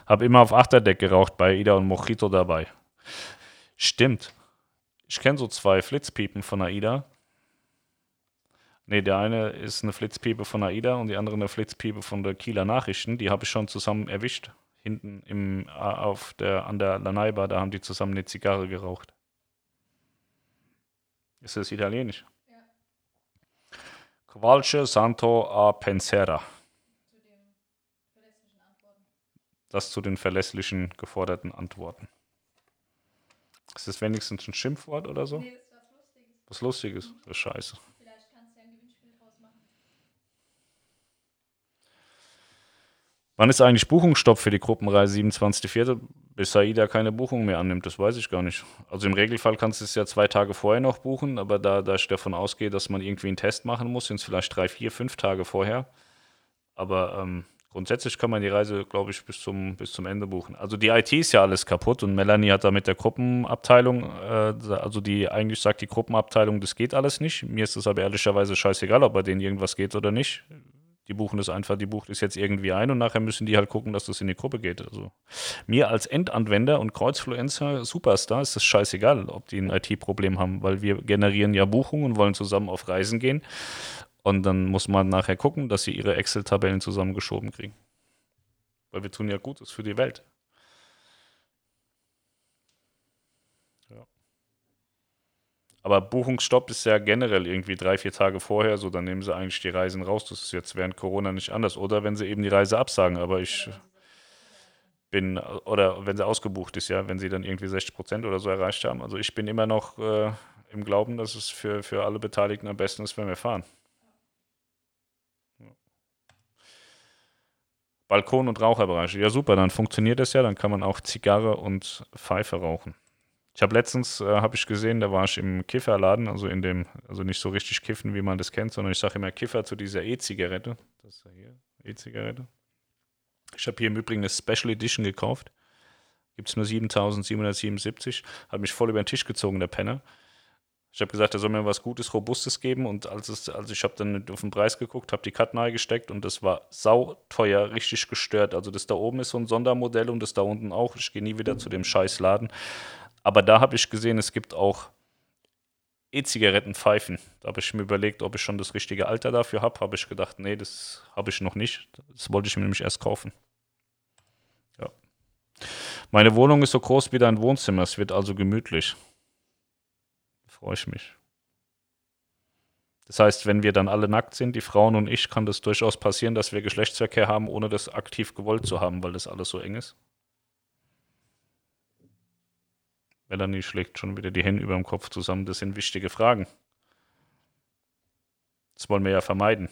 [SPEAKER 1] Habe immer auf Achterdeck geraucht bei Ida und Mojito dabei. Stimmt. Ich kenne so zwei Flitzpiepen von Aida. Nee, der eine ist eine Flitzpiepe von AIDA und die andere eine Flitzpiepe von der Kieler Nachrichten. Die habe ich schon zusammen erwischt. hinten im, auf der, an der Lanaiba, da haben die zusammen eine Zigarre geraucht. Ist das italienisch? Ja. Qualche Santo a Pensera. Das zu den verlässlichen geforderten Antworten. Ist das wenigstens ein Schimpfwort oder so? Nee, das ist was Lustiges. Was Lustiges? Das ist scheiße. Wann ist eigentlich Buchungsstopp für die Gruppenreise 27.04.? Bis Saida keine Buchung mehr annimmt, das weiß ich gar nicht. Also im Regelfall kannst du es ja zwei Tage vorher noch buchen, aber da, da ich davon ausgehe, dass man irgendwie einen Test machen muss, sind es vielleicht drei, vier, fünf Tage vorher. Aber ähm, grundsätzlich kann man die Reise, glaube ich, bis zum, bis zum Ende buchen. Also die IT ist ja alles kaputt und Melanie hat da mit der Gruppenabteilung, äh, also die eigentlich sagt die Gruppenabteilung, das geht alles nicht. Mir ist es aber ehrlicherweise scheißegal, ob bei denen irgendwas geht oder nicht. Die buchen das einfach, die bucht es jetzt irgendwie ein und nachher müssen die halt gucken, dass das in die Gruppe geht. Also mir als Endanwender und Kreuzfluencer Superstar ist das scheißegal, ob die ein IT-Problem haben, weil wir generieren ja Buchungen und wollen zusammen auf Reisen gehen. Und dann muss man nachher gucken, dass sie ihre Excel-Tabellen zusammengeschoben kriegen. Weil wir tun ja Gutes für die Welt. Aber Buchungsstopp ist ja generell irgendwie drei, vier Tage vorher, so dann nehmen sie eigentlich die Reisen raus. Das ist jetzt während Corona nicht anders. Oder wenn sie eben die Reise absagen, aber ich bin, oder wenn sie ausgebucht ist, ja, wenn sie dann irgendwie 60 Prozent oder so erreicht haben. Also ich bin immer noch äh, im Glauben, dass es für, für alle Beteiligten am besten ist, wenn wir fahren. Balkon- und Raucherbereich. Ja, super, dann funktioniert das ja. Dann kann man auch Zigarre und Pfeife rauchen. Ich habe letztens, äh, habe ich gesehen, da war ich im Kifferladen, also in dem, also nicht so richtig kiffen, wie man das kennt, sondern ich sage immer Kiffer zu dieser E-Zigarette. Das ist ja hier, E-Zigarette. Ich habe hier im Übrigen eine Special Edition gekauft. Gibt es nur 7777. Hat mich voll über den Tisch gezogen, der Penner. Ich habe gesagt, er soll mir was Gutes, Robustes geben und als, es, als ich habe dann auf den Preis geguckt, habe die Karten gesteckt und das war sauteuer, richtig gestört. Also das da oben ist so ein Sondermodell und das da unten auch. Ich gehe nie wieder zu dem Scheißladen. Aber da habe ich gesehen, es gibt auch E-Zigarettenpfeifen. Da habe ich mir überlegt, ob ich schon das richtige Alter dafür habe. Habe ich gedacht, nee, das habe ich noch nicht. Das wollte ich mir nämlich erst kaufen. Ja. Meine Wohnung ist so groß wie dein Wohnzimmer. Es wird also gemütlich. Freue ich mich. Das heißt, wenn wir dann alle nackt sind, die Frauen und ich, kann das durchaus passieren, dass wir Geschlechtsverkehr haben, ohne das aktiv gewollt zu haben, weil das alles so eng ist. Melanie schlägt schon wieder die Hände über dem Kopf zusammen. Das sind wichtige Fragen. Das wollen wir ja vermeiden.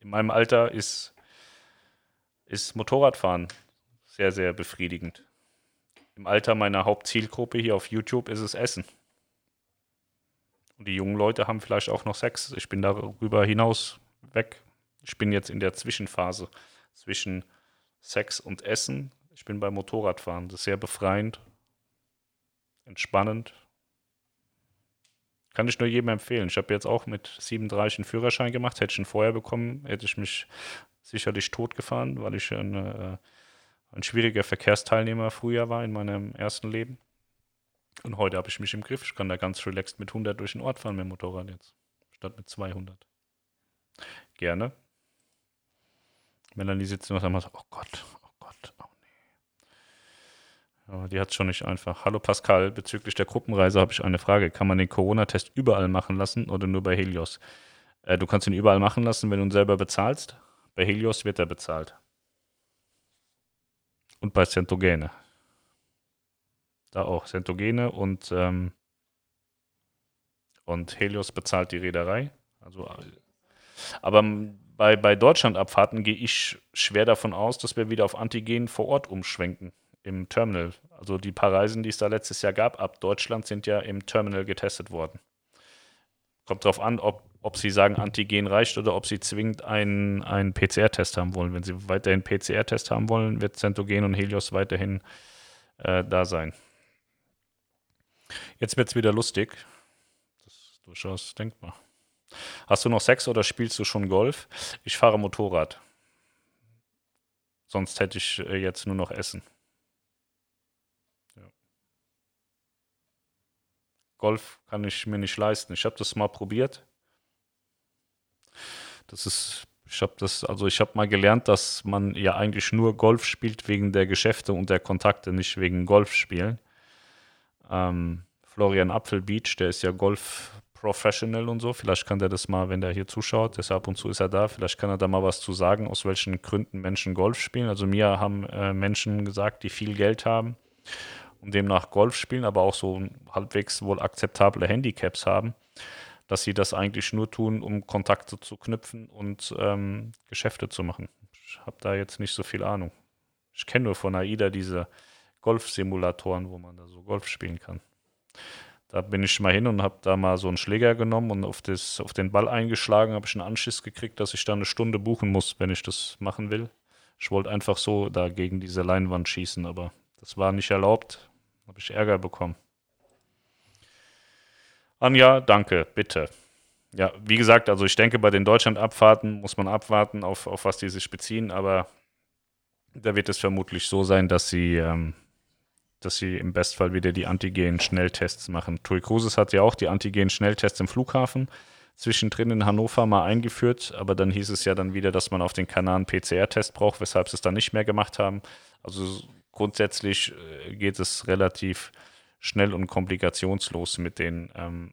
[SPEAKER 1] In meinem Alter ist, ist Motorradfahren sehr, sehr befriedigend. Im Alter meiner Hauptzielgruppe hier auf YouTube ist es Essen. Und die jungen Leute haben vielleicht auch noch Sex. Ich bin darüber hinaus weg. Ich bin jetzt in der Zwischenphase zwischen Sex und Essen. Ich bin beim Motorradfahren. Das ist sehr befreiend entspannend. Kann ich nur jedem empfehlen. Ich habe jetzt auch mit 37 einen Führerschein gemacht. Hätte ich ihn vorher bekommen, hätte ich mich sicherlich totgefahren, weil ich ein, äh, ein schwieriger Verkehrsteilnehmer früher war in meinem ersten Leben. Und heute habe ich mich im Griff. Ich kann da ganz relaxed mit 100 durch den Ort fahren mit dem Motorrad jetzt, statt mit 200. Gerne. Melanie sitzt noch und sagt, oh Gott, aber die hat es schon nicht einfach. Hallo Pascal, bezüglich der Gruppenreise habe ich eine Frage. Kann man den Corona-Test überall machen lassen oder nur bei Helios? Äh, du kannst ihn überall machen lassen, wenn du ihn selber bezahlst. Bei Helios wird er bezahlt. Und bei Centogene. Da auch. Centogene und, ähm, und Helios bezahlt die Reederei. Also, aber bei, bei Deutschlandabfahrten gehe ich schwer davon aus, dass wir wieder auf Antigen vor Ort umschwenken im Terminal. Also die paar Reisen, die es da letztes Jahr gab, ab Deutschland sind ja im Terminal getestet worden. Kommt darauf an, ob, ob Sie sagen, Antigen reicht oder ob Sie zwingend einen, einen PCR-Test haben wollen. Wenn Sie weiterhin PCR-Test haben wollen, wird Centogen und Helios weiterhin äh, da sein. Jetzt wird es wieder lustig. Das ist durchaus denkbar. Hast du noch Sex oder spielst du schon Golf? Ich fahre Motorrad. Sonst hätte ich äh, jetzt nur noch Essen. Golf kann ich mir nicht leisten. Ich habe das mal probiert. Das ist Ich habe das, also ich habe mal gelernt, dass man ja eigentlich nur Golf spielt wegen der Geschäfte und der Kontakte, nicht wegen Golfspielen. Ähm, Florian Apfelbeach, der ist ja Golf-Professional und so. Vielleicht kann der das mal, wenn der hier zuschaut, deshalb ab und zu ist er da, vielleicht kann er da mal was zu sagen, aus welchen Gründen Menschen Golf spielen. Also mir haben äh, Menschen gesagt, die viel Geld haben und demnach Golf spielen, aber auch so halbwegs wohl akzeptable Handicaps haben dass sie das eigentlich nur tun, um Kontakte zu knüpfen und ähm, Geschäfte zu machen. Ich habe da jetzt nicht so viel Ahnung. Ich kenne nur von AIDA diese Golfsimulatoren, wo man da so Golf spielen kann. Da bin ich mal hin und habe da mal so einen Schläger genommen und auf, das, auf den Ball eingeschlagen, habe ich einen Anschiss gekriegt, dass ich da eine Stunde buchen muss, wenn ich das machen will. Ich wollte einfach so da gegen diese Leinwand schießen, aber das war nicht erlaubt. Habe ich Ärger bekommen. Anja, danke, bitte. Ja, wie gesagt, also ich denke, bei den Deutschlandabfahrten muss man abwarten, auf, auf was die sich beziehen, aber da wird es vermutlich so sein, dass sie, ähm, dass sie im Bestfall wieder die Antigen-Schnelltests machen. Tui Cruises hat ja auch die Antigen-Schnelltests im Flughafen zwischendrin in Hannover mal eingeführt, aber dann hieß es ja dann wieder, dass man auf den Kanaren PCR-Test braucht, weshalb sie es dann nicht mehr gemacht haben. Also grundsätzlich äh, geht es relativ schnell und komplikationslos mit den ähm,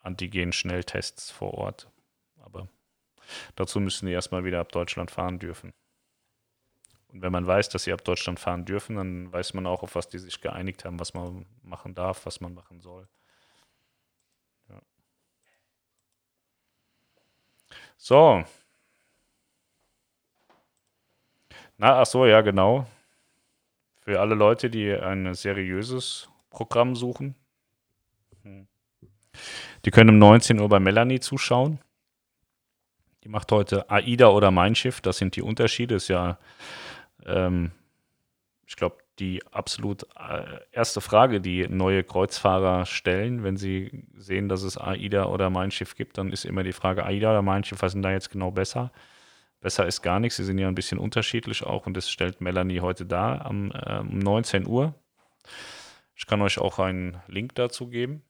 [SPEAKER 1] Antigen-Schnelltests vor Ort. Aber dazu müssen die erstmal wieder ab Deutschland fahren dürfen. Und wenn man weiß, dass sie ab Deutschland fahren dürfen, dann weiß man auch, auf was die sich geeinigt haben, was man machen darf, was man machen soll. Ja. So. Na, ach so, ja, genau. Für alle Leute, die ein seriöses Programm suchen. Hm. Die können um 19 Uhr bei Melanie zuschauen. Die macht heute AIDA oder Mein Schiff. Das sind die Unterschiede. Ist ja, ähm, ich glaube, die absolut äh, erste Frage, die neue Kreuzfahrer stellen, wenn sie sehen, dass es AIDA oder Mein Schiff gibt, dann ist immer die Frage, AIDA oder Mein Schiff, was sind da jetzt genau besser? Besser ist gar nichts. Sie sind ja ein bisschen unterschiedlich auch und das stellt Melanie heute dar am, äh, um 19 Uhr. Ich kann euch auch einen Link dazu geben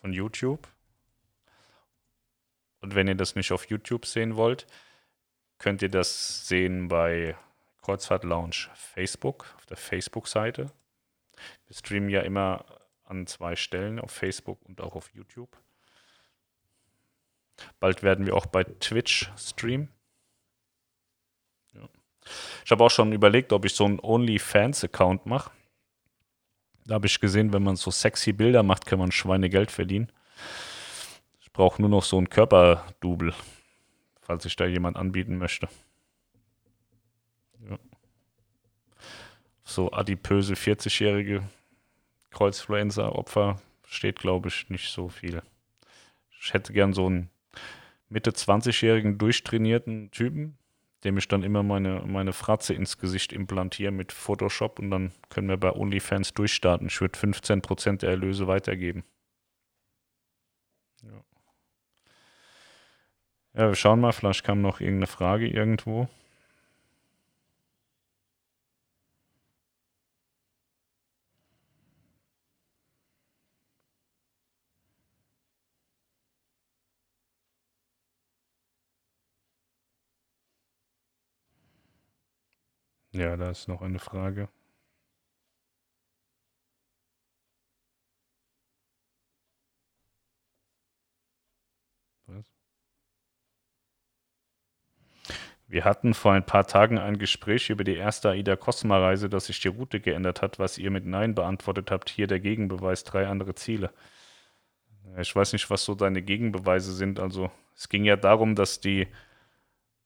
[SPEAKER 1] von YouTube. Und wenn ihr das nicht auf YouTube sehen wollt, könnt ihr das sehen bei Kreuzfahrt Lounge Facebook, auf der Facebook-Seite. Wir streamen ja immer an zwei Stellen, auf Facebook und auch auf YouTube. Bald werden wir auch bei Twitch streamen. Ja. Ich habe auch schon überlegt, ob ich so einen OnlyFans-Account mache. Da habe ich gesehen, wenn man so sexy Bilder macht, kann man Schweinegeld verdienen. Ich brauche nur noch so ein Körperdouble, falls sich da jemand anbieten möchte. Ja. So adipöse 40-jährige Kreuzfluenza-Opfer steht, glaube ich, nicht so viel. Ich hätte gern so einen Mitte 20-jährigen durchtrainierten Typen, dem ich dann immer meine, meine Fratze ins Gesicht implantiere mit Photoshop und dann können wir bei OnlyFans durchstarten. Ich würde 15% der Erlöse weitergeben. Ja. ja, wir schauen mal, vielleicht kam noch irgendeine Frage irgendwo. Ja, da ist noch eine Frage. Was? Wir hatten vor ein paar Tagen ein Gespräch über die erste AIDA Cosma-Reise, dass sich die Route geändert hat, was ihr mit Nein beantwortet habt. Hier der Gegenbeweis, drei andere Ziele. Ich weiß nicht, was so deine Gegenbeweise sind. Also es ging ja darum, dass die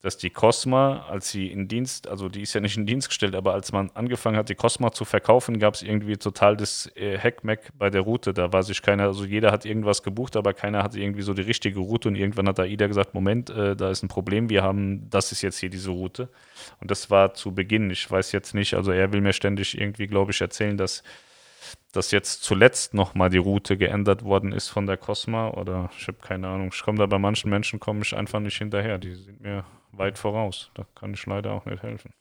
[SPEAKER 1] dass die Cosma, als sie in Dienst, also die ist ja nicht in Dienst gestellt, aber als man angefangen hat, die Cosma zu verkaufen, gab es irgendwie total das äh, Hackmack bei der Route. Da war sich keiner, also jeder hat irgendwas gebucht, aber keiner hatte irgendwie so die richtige Route und irgendwann hat da AIDA gesagt, Moment, äh, da ist ein Problem, wir haben, das ist jetzt hier diese Route. Und das war zu Beginn. Ich weiß jetzt nicht, also er will mir ständig irgendwie, glaube ich, erzählen, dass dass jetzt zuletzt nochmal die Route geändert worden ist von der Cosma oder ich habe keine Ahnung. Ich komme da bei manchen Menschen komme ich einfach nicht hinterher. Die sind mir weit voraus. Da kann ich leider auch nicht helfen.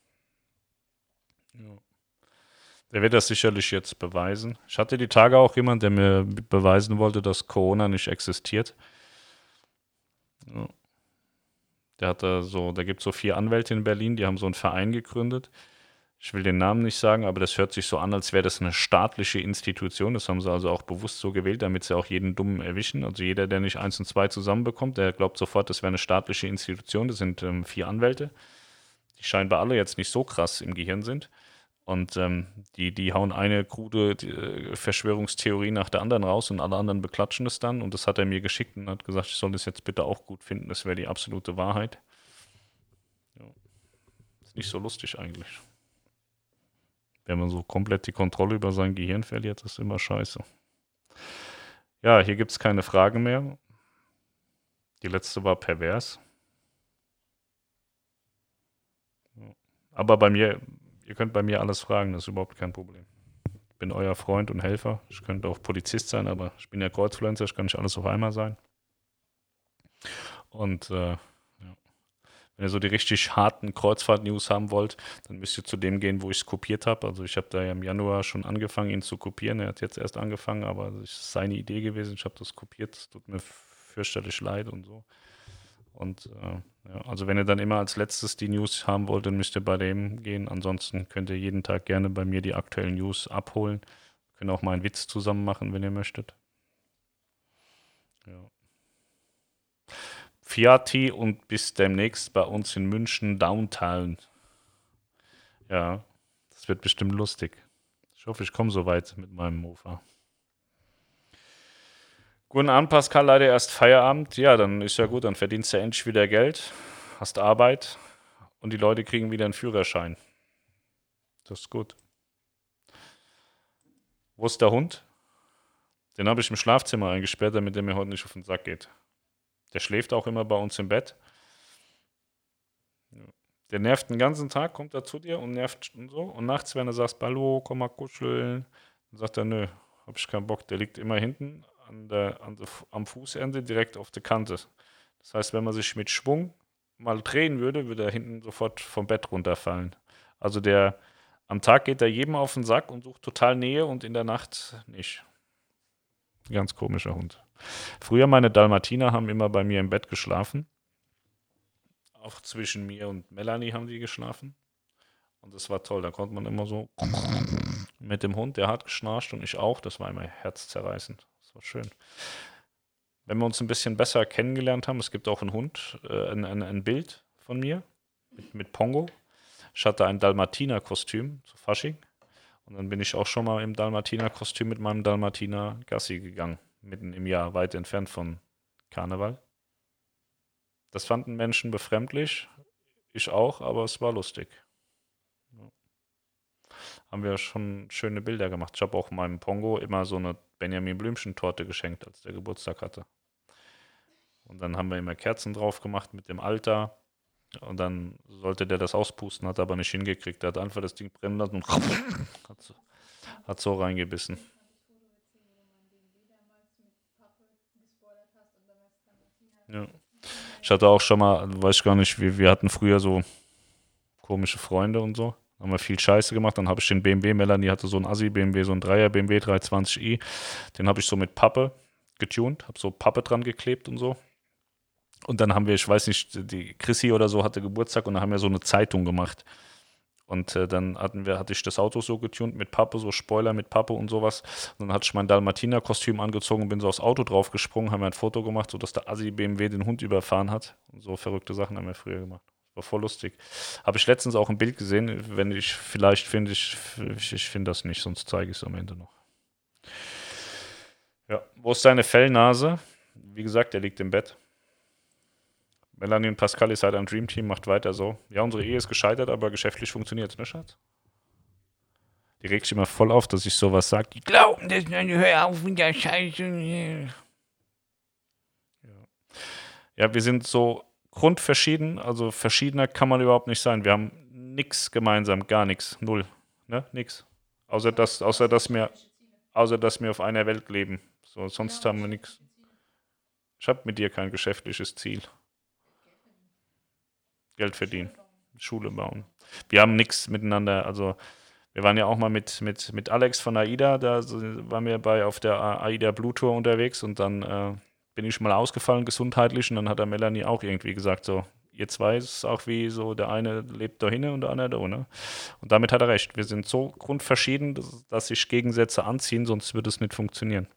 [SPEAKER 1] Ja. Der wird das sicherlich jetzt beweisen. Ich hatte die Tage auch jemand, der mir beweisen wollte, dass Corona nicht existiert. Ja. Der hatte so, da gibt es so vier Anwälte in Berlin, die haben so einen Verein gegründet. Ich will den Namen nicht sagen, aber das hört sich so an, als wäre das eine staatliche Institution. Das haben sie also auch bewusst so gewählt, damit sie auch jeden Dummen erwischen. Also jeder, der nicht eins und zwei zusammenbekommt, der glaubt sofort, das wäre eine staatliche Institution. Das sind ähm, vier Anwälte, die scheinbar alle jetzt nicht so krass im Gehirn sind. Und ähm, die, die hauen eine krude äh, Verschwörungstheorie nach der anderen raus und alle anderen beklatschen es dann. Und das hat er mir geschickt und hat gesagt, ich soll das jetzt bitte auch gut finden. Das wäre die absolute Wahrheit. Ja. Ist nicht so lustig eigentlich. Wenn man so komplett die Kontrolle über sein Gehirn verliert, ist immer scheiße. Ja, hier gibt es keine Fragen mehr. Die letzte war pervers. Aber bei mir ihr könnt bei mir alles fragen, das ist überhaupt kein Problem. Ich bin euer Freund und Helfer. Ich könnte auch Polizist sein, aber ich bin ja Kreuzpflanzer, ich kann nicht alles auf einmal sein. Und äh. Wenn ihr so die richtig harten Kreuzfahrt-News haben wollt, dann müsst ihr zu dem gehen, wo ich es kopiert habe. Also ich habe da ja im Januar schon angefangen, ihn zu kopieren. Er hat jetzt erst angefangen, aber es ist seine Idee gewesen. Ich habe das kopiert. Es tut mir fürchterlich leid und so. Und äh, ja, also wenn ihr dann immer als letztes die News haben wollt, dann müsst ihr bei dem gehen. Ansonsten könnt ihr jeden Tag gerne bei mir die aktuellen News abholen. Wir können auch mal einen Witz zusammen machen, wenn ihr möchtet. Ja. Fiati und bis demnächst bei uns in München Downtown. Ja, das wird bestimmt lustig. Ich hoffe, ich komme so weit mit meinem Mofa. Guten Abend, Pascal. Leider erst Feierabend. Ja, dann ist ja gut, dann verdienst du endlich wieder Geld, hast Arbeit und die Leute kriegen wieder einen Führerschein. Das ist gut. Wo ist der Hund? Den habe ich im Schlafzimmer eingesperrt, damit er mir heute nicht auf den Sack geht. Der schläft auch immer bei uns im Bett. Der nervt den ganzen Tag, kommt er zu dir und nervt und so. Und nachts, wenn du sagst, Hallo, komm mal kuscheln, dann sagt er, nö, hab ich keinen Bock. Der liegt immer hinten an der, an der, am Fußende direkt auf der Kante. Das heißt, wenn man sich mit Schwung mal drehen würde, würde er hinten sofort vom Bett runterfallen. Also der am Tag geht er jedem auf den Sack und sucht total Nähe und in der Nacht nicht. Ganz komischer Hund. Früher meine Dalmatiner haben immer bei mir im Bett geschlafen. Auch zwischen mir und Melanie haben die geschlafen. Und das war toll. Da konnte man immer so mit dem Hund, der hat geschnarcht und ich auch. Das war immer herzzerreißend war schön. Wenn wir uns ein bisschen besser kennengelernt haben, es gibt auch einen Hund, äh, ein, ein, ein, Bild von mir mit, mit Pongo. Ich hatte ein Dalmatiner-Kostüm zu Fasching. Und dann bin ich auch schon mal im Dalmatiner-Kostüm mit meinem Dalmatiner Gassi gegangen. Mitten im Jahr, weit entfernt von Karneval. Das fanden Menschen befremdlich. Ich auch, aber es war lustig. Ja. Haben wir schon schöne Bilder gemacht. Ich habe auch meinem Pongo immer so eine Benjamin Blümchen-Torte geschenkt, als der Geburtstag hatte. Und dann haben wir immer Kerzen drauf gemacht mit dem Alter. Und dann sollte der das auspusten, hat aber nicht hingekriegt. Der hat einfach das Ding brennen lassen und hat so, hat so reingebissen. Ja. Ich hatte auch schon mal, weiß ich gar nicht, wir, wir hatten früher so komische Freunde und so haben wir viel Scheiße gemacht. Dann habe ich den BMW, Melanie hatte so einen Assi-BMW, so einen 3er BMW 320i. Den habe ich so mit Pappe getuned, habe so Pappe dran geklebt und so. Und dann haben wir, ich weiß nicht, die Chrissy oder so hatte Geburtstag und dann haben wir so eine Zeitung gemacht. Und äh, dann hatten wir, hatte ich das Auto so getunt mit Pappe, so Spoiler mit Pappe und sowas. Und dann hatte ich mein Dalmatiner-Kostüm angezogen und bin so aufs Auto draufgesprungen, haben wir ein Foto gemacht, sodass der Assi-BMW den Hund überfahren hat. Und so verrückte Sachen haben wir früher gemacht. War voll lustig. Habe ich letztens auch ein Bild gesehen. Wenn ich, vielleicht finde ich, ich, ich finde das nicht, sonst zeige ich es am Ende noch. Ja, wo ist deine Fellnase? Wie gesagt, er liegt im Bett. Melanie und Pascal ist halt ein Dreamteam, macht weiter so. Ja, unsere Ehe ist gescheitert, aber geschäftlich funktioniert es, ne, Schatz? Die regt sich immer voll auf, dass ich sowas sage. Die glauben das, hör auf mit der Scheiße. Ja. ja, wir sind so grundverschieden, also verschiedener kann man überhaupt nicht sein. Wir haben nichts gemeinsam, gar nichts, null, ne, nix. Außer dass, außer dass wir, außer dass wir auf einer Welt leben. So, sonst haben wir nichts. Ich habe mit dir kein geschäftliches Ziel. Geld verdienen, Schule bauen. Wir haben nichts miteinander, also wir waren ja auch mal mit, mit, mit Alex von AIDA, da waren wir bei auf der AIDA Blue Tour unterwegs und dann äh, bin ich mal ausgefallen gesundheitlich und dann hat der Melanie auch irgendwie gesagt so, ihr zwei ist auch wie so, der eine lebt da hinten und der andere da, ne? Und damit hat er recht. Wir sind so grundverschieden, dass, dass sich Gegensätze anziehen, sonst würde es nicht funktionieren.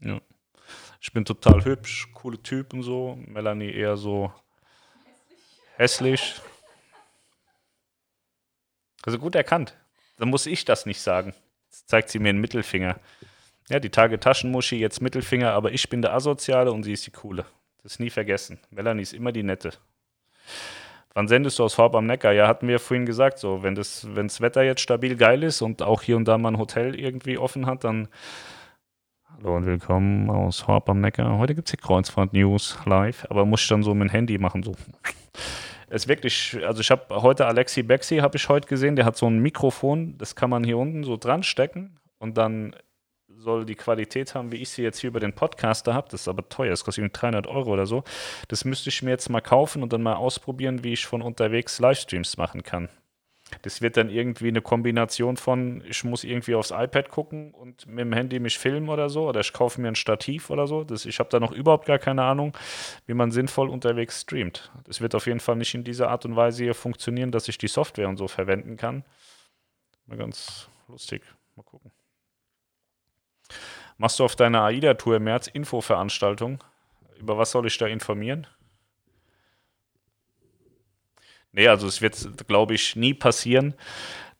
[SPEAKER 1] Ja. Ich bin total hübsch, coole Typ und so. Melanie eher so hässlich. Also gut erkannt. Dann muss ich das nicht sagen. Jetzt zeigt sie mir einen Mittelfinger. Ja, die Tage Taschenmuschi, jetzt Mittelfinger, aber ich bin der Asoziale und sie ist die Coole. Das nie vergessen. Melanie ist immer die Nette. Wann sendest du aus Horb am Neckar? Ja, hatten wir vorhin gesagt, so, wenn das, wenn das Wetter jetzt stabil geil ist und auch hier und da mal ein Hotel irgendwie offen hat, dann Hallo und willkommen aus Horb am Neckar. Heute gibt es hier Kreuzfahrt News live, aber muss ich dann so mit dem Handy machen, so. Es ist wirklich, also ich habe heute Alexi Bexi, habe ich heute gesehen, der hat so ein Mikrofon, das kann man hier unten so dran stecken und dann soll die Qualität haben, wie ich sie jetzt hier über den Podcaster habe. Das ist aber teuer, das kostet irgendwie 300 Euro oder so. Das müsste ich mir jetzt mal kaufen und dann mal ausprobieren, wie ich von unterwegs Livestreams machen kann. Das wird dann irgendwie eine Kombination von, ich muss irgendwie aufs iPad gucken und mit dem Handy mich filmen oder so, oder ich kaufe mir ein Stativ oder so. Das, ich habe da noch überhaupt gar keine Ahnung, wie man sinnvoll unterwegs streamt. Das wird auf jeden Fall nicht in dieser Art und Weise hier funktionieren, dass ich die Software und so verwenden kann. Mal ganz lustig. Mal gucken. Machst du auf deiner AIDA-Tour im März Infoveranstaltungen? Über was soll ich da informieren? Nee, also es wird, glaube ich, nie passieren,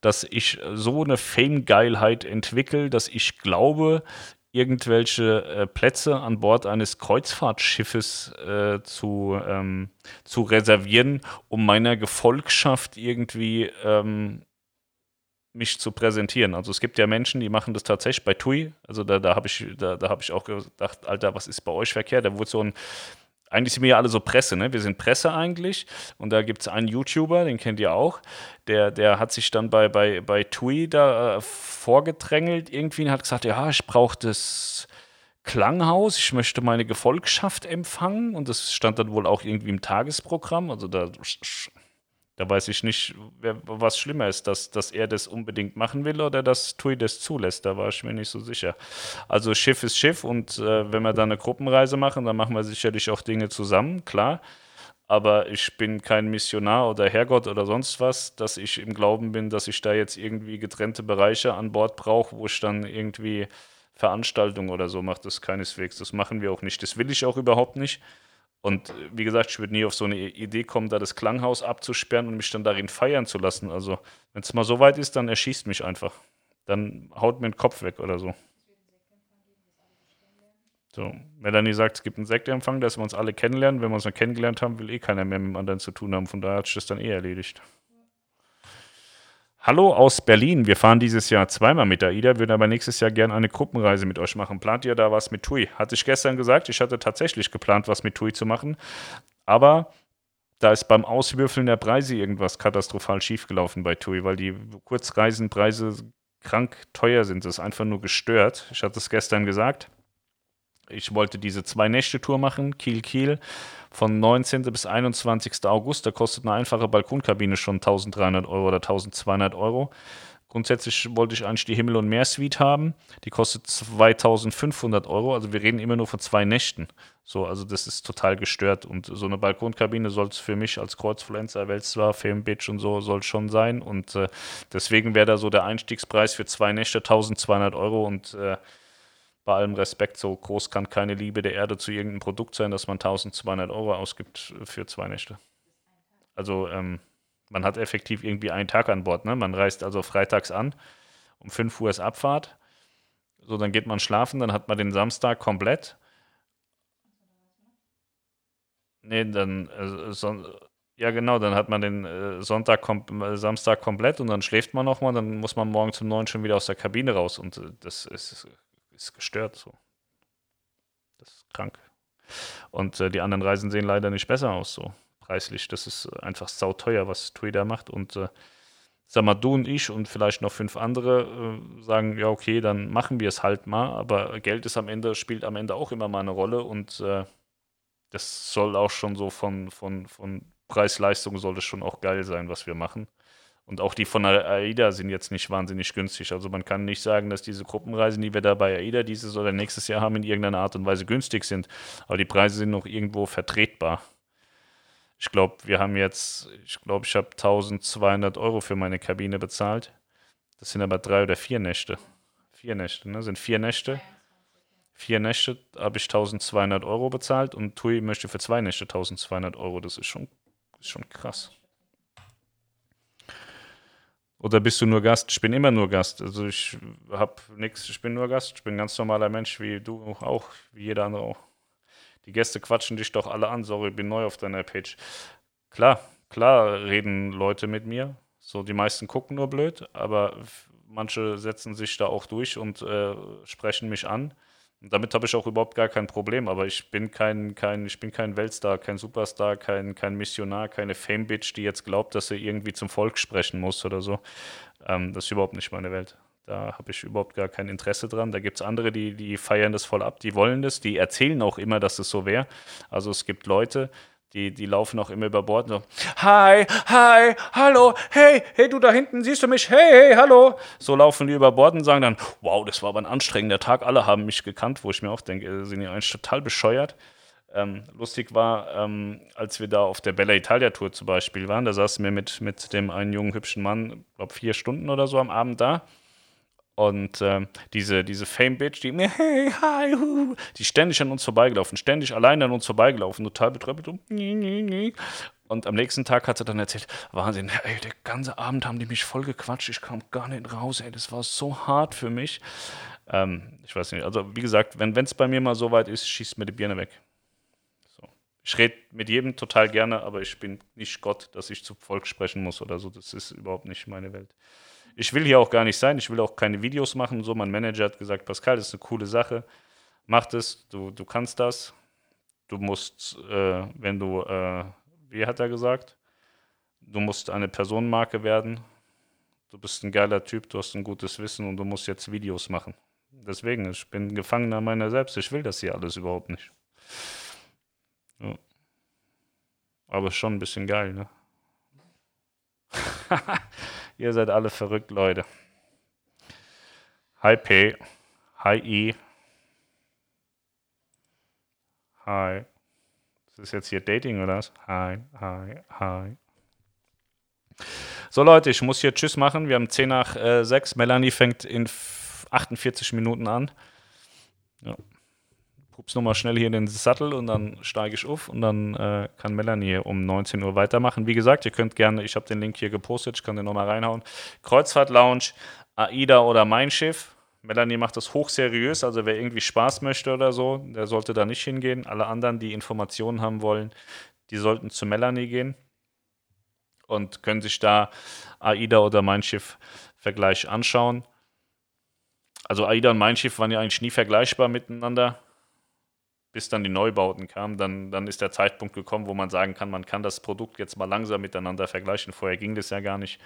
[SPEAKER 1] dass ich so eine Fame-Geilheit entwickle, dass ich glaube, irgendwelche äh, Plätze an Bord eines Kreuzfahrtschiffes äh, zu, ähm, zu reservieren, um meiner Gefolgschaft irgendwie ähm, mich zu präsentieren. Also es gibt ja Menschen, die machen das tatsächlich bei TUI. Also da, da habe ich, da, da hab ich auch gedacht, Alter, was ist bei euch verkehrt? Da wurde so ein, eigentlich sind wir ja alle so Presse, ne? Wir sind Presse eigentlich. Und da gibt es einen YouTuber, den kennt ihr auch, der, der hat sich dann bei, bei, bei TUI da äh, vorgedrängelt irgendwie und hat gesagt, ja, ich brauche das Klanghaus, ich möchte meine Gefolgschaft empfangen. Und das stand dann wohl auch irgendwie im Tagesprogramm. Also da da weiß ich nicht, wer, was schlimmer ist, dass, dass er das unbedingt machen will oder dass Tui das zulässt. Da war ich mir nicht so sicher. Also Schiff ist Schiff und äh, wenn wir dann eine Gruppenreise machen, dann machen wir sicherlich auch Dinge zusammen, klar. Aber ich bin kein Missionar oder Herrgott oder sonst was, dass ich im Glauben bin, dass ich da jetzt irgendwie getrennte Bereiche an Bord brauche, wo ich dann irgendwie Veranstaltungen oder so mache. Das keineswegs. Das machen wir auch nicht. Das will ich auch überhaupt nicht. Und äh, wie gesagt, ich würde nie auf so eine Idee kommen, da das Klanghaus abzusperren und mich dann darin feiern zu lassen. Also, wenn es mal so weit ist, dann erschießt mich einfach. Dann haut mir den Kopf weg oder so. So, Melanie sagt, es gibt einen Sektempfang, dass wir uns alle kennenlernen. Wenn wir uns dann kennengelernt haben, will eh keiner mehr mit dem anderen zu tun haben. Von daher hat sich das dann eh erledigt. Hallo aus Berlin. Wir fahren dieses Jahr zweimal mit AIDA, würden aber nächstes Jahr gerne eine Gruppenreise mit euch machen. Plant ihr da was mit TUI? Hatte ich gestern gesagt, ich hatte tatsächlich geplant, was mit TUI zu machen. Aber da ist beim Auswürfeln der Preise irgendwas katastrophal schiefgelaufen bei TUI, weil die Kurzreisenpreise krank teuer sind. Das ist einfach nur gestört. Ich hatte es gestern gesagt. Ich wollte diese Zwei-Nächte-Tour machen, Kiel-Kiel, von 19. bis 21. August. Da kostet eine einfache Balkonkabine schon 1300 Euro oder 1200 Euro. Grundsätzlich wollte ich eigentlich die Himmel- und Meer-Suite haben. Die kostet 2500 Euro. Also wir reden immer nur von zwei Nächten. So, also das ist total gestört. Und so eine Balkonkabine soll es für mich als Kreuzfluencer, Weltstar, Filmbitch und so soll schon sein. Und äh, deswegen wäre da so der Einstiegspreis für zwei Nächte 1200 Euro. Und äh, bei allem Respekt, so groß kann keine Liebe der Erde zu irgendeinem Produkt sein, dass man 1200 Euro ausgibt für zwei Nächte. Also ähm, man hat effektiv irgendwie einen Tag an Bord. Ne? Man reist also freitags an, um 5 Uhr ist Abfahrt. So, dann geht man schlafen, dann hat man den Samstag komplett. Nee, dann äh, son ja genau, dann hat man den äh, Sonntag, kom äh, Samstag komplett und dann schläft man nochmal, dann muss man morgen zum 9 schon wieder aus der Kabine raus und äh, das ist ist gestört so. Das ist krank. Und äh, die anderen Reisen sehen leider nicht besser aus, so preislich. Das ist einfach sauteuer, was da macht. Und äh, sag mal, du und ich und vielleicht noch fünf andere äh, sagen, ja, okay, dann machen wir es halt mal. Aber Geld ist am Ende, spielt am Ende auch immer mal eine Rolle und äh, das soll auch schon so von, von, von Preis-Leistung soll es schon auch geil sein, was wir machen. Und auch die von AIDA sind jetzt nicht wahnsinnig günstig. Also man kann nicht sagen, dass diese Gruppenreisen, die wir da bei AIDA dieses oder nächstes Jahr haben, in irgendeiner Art und Weise günstig sind. Aber die Preise sind noch irgendwo vertretbar. Ich glaube, wir haben jetzt, ich glaube, ich habe 1200 Euro für meine Kabine bezahlt. Das sind aber drei oder vier Nächte. Vier Nächte, ne? Sind vier Nächte. Vier Nächte habe ich 1200 Euro bezahlt und Tui möchte für zwei Nächte 1200 Euro. Das ist schon, ist schon krass. Oder bist du nur Gast? Ich bin immer nur Gast. Also ich habe nichts, ich bin nur Gast. Ich bin ein ganz normaler Mensch, wie du auch, wie jeder andere auch. Die Gäste quatschen dich doch alle an. Sorry, ich bin neu auf deiner Page. Klar, klar reden Leute mit mir. So, die meisten gucken nur blöd, aber manche setzen sich da auch durch und äh, sprechen mich an. Und damit habe ich auch überhaupt gar kein Problem, aber ich bin kein, kein, ich bin kein Weltstar, kein Superstar, kein, kein Missionar, keine Fame-Bitch, die jetzt glaubt, dass sie irgendwie zum Volk sprechen muss oder so. Ähm, das ist überhaupt nicht meine Welt. Da habe ich überhaupt gar kein Interesse dran. Da gibt es andere, die, die feiern das voll ab, die wollen das, die erzählen auch immer, dass es so wäre. Also es gibt Leute, die, die laufen auch immer über Bord und so, hi, hi, hallo, hey, hey, du da hinten, siehst du mich, hey, hey, hallo. So laufen die über Bord und sagen dann, wow, das war aber ein anstrengender Tag, alle haben mich gekannt, wo ich mir auch denke, sind die eigentlich total bescheuert. Ähm, lustig war, ähm, als wir da auf der Bella Italia Tour zum Beispiel waren, da saßen wir mit, mit dem einen jungen, hübschen Mann, glaube vier Stunden oder so am Abend da. Und äh, diese, diese Fame-Bitch, die mir, hey, hi, hu, die ständig an uns vorbeigelaufen, ständig allein an uns vorbeigelaufen, total betröppelt. Und am nächsten Tag hat sie dann erzählt, Wahnsinn, ey, der ganze Abend haben die mich voll gequatscht, ich kam gar nicht raus, ey, das war so hart für mich. Ähm, ich weiß nicht, also wie gesagt, wenn es bei mir mal so weit ist, schießt mir die Birne weg. So. Ich rede mit jedem total gerne, aber ich bin nicht Gott, dass ich zu Volk sprechen muss oder so. Das ist überhaupt nicht meine Welt ich will hier auch gar nicht sein, ich will auch keine Videos machen. So, mein Manager hat gesagt, Pascal, das ist eine coole Sache. Mach das, du, du kannst das. Du musst, äh, wenn du, äh, wie hat er gesagt? Du musst eine Personenmarke werden. Du bist ein geiler Typ, du hast ein gutes Wissen und du musst jetzt Videos machen. Deswegen, ich bin Gefangener meiner selbst. Ich will das hier alles überhaupt nicht. Ja. Aber schon ein bisschen geil, ne? Ihr seid alle verrückt, Leute. Hi P. Hi I. Hi. Das ist jetzt hier Dating oder was? Hi, hi, hi. So Leute, ich muss hier Tschüss machen. Wir haben 10 nach äh, 6. Melanie fängt in 48 Minuten an. Ja pups nochmal schnell hier in den Sattel und dann steige ich auf und dann äh, kann Melanie um 19 Uhr weitermachen. Wie gesagt, ihr könnt gerne, ich habe den Link hier gepostet, ich kann den nochmal reinhauen. Kreuzfahrt Lounge, AIDA oder Mein Schiff. Melanie macht das hochseriös, also wer irgendwie Spaß möchte oder so, der sollte da nicht hingehen. Alle anderen, die Informationen haben wollen, die sollten zu Melanie gehen und können sich da AIDA oder Mein Schiff Vergleich anschauen. Also AIDA und Mein Schiff waren ja eigentlich nie vergleichbar miteinander bis dann die Neubauten kamen, dann, dann ist der Zeitpunkt gekommen, wo man sagen kann, man kann das Produkt jetzt mal langsam miteinander vergleichen. Vorher ging das ja gar nicht.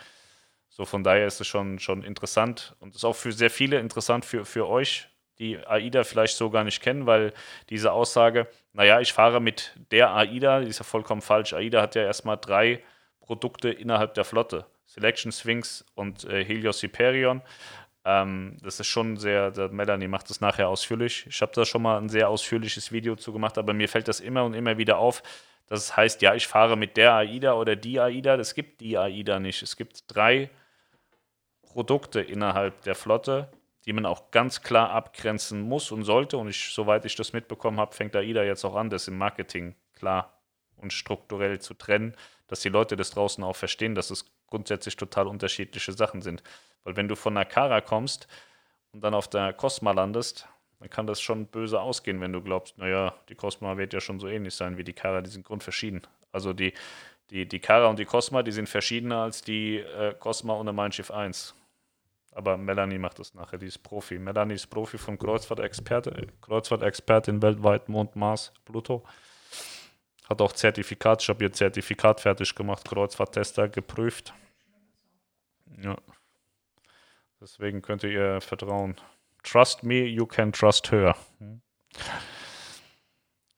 [SPEAKER 1] So von daher ist es schon, schon interessant und ist auch für sehr viele interessant für, für euch, die AIDA vielleicht so gar nicht kennen, weil diese Aussage, naja, ich fahre mit der AIDA, die ist ja vollkommen falsch. AIDA hat ja erstmal drei Produkte innerhalb der Flotte. Selection Sphinx und äh, Helios Hyperion. Ähm, das ist schon sehr, Melanie macht das nachher ausführlich. Ich habe da schon mal ein sehr ausführliches Video zu gemacht, aber mir fällt das immer und immer wieder auf, dass es heißt, ja, ich fahre mit der AIDA oder die AIDA. Es gibt die AIDA nicht. Es gibt drei Produkte innerhalb der Flotte, die man auch ganz klar abgrenzen muss und sollte. Und ich, soweit ich das mitbekommen habe, fängt AIDA jetzt auch an, das im Marketing klar und strukturell zu trennen, dass die Leute das draußen auch verstehen, dass es grundsätzlich total unterschiedliche Sachen sind. Weil wenn du von der Kara kommst und dann auf der Cosma landest, dann kann das schon böse ausgehen, wenn du glaubst, naja, die Cosma wird ja schon so ähnlich sein wie die Kara, die sind grundverschieden. Also die, die, die Kara und die Cosma, die sind verschiedener als die äh, Cosma der Mein Schiff 1. Aber Melanie macht das nachher, die ist Profi. Melanie ist Profi von Kreuzfahrtexperte, Kreuzfahrtexpertin weltweit, Mond, Mars, Pluto. Hat auch Zertifikat, ich habe ihr Zertifikat fertig gemacht, Kreuzfahrttester geprüft. Ja. Deswegen könnt ihr ihr vertrauen. Trust me, you can trust her.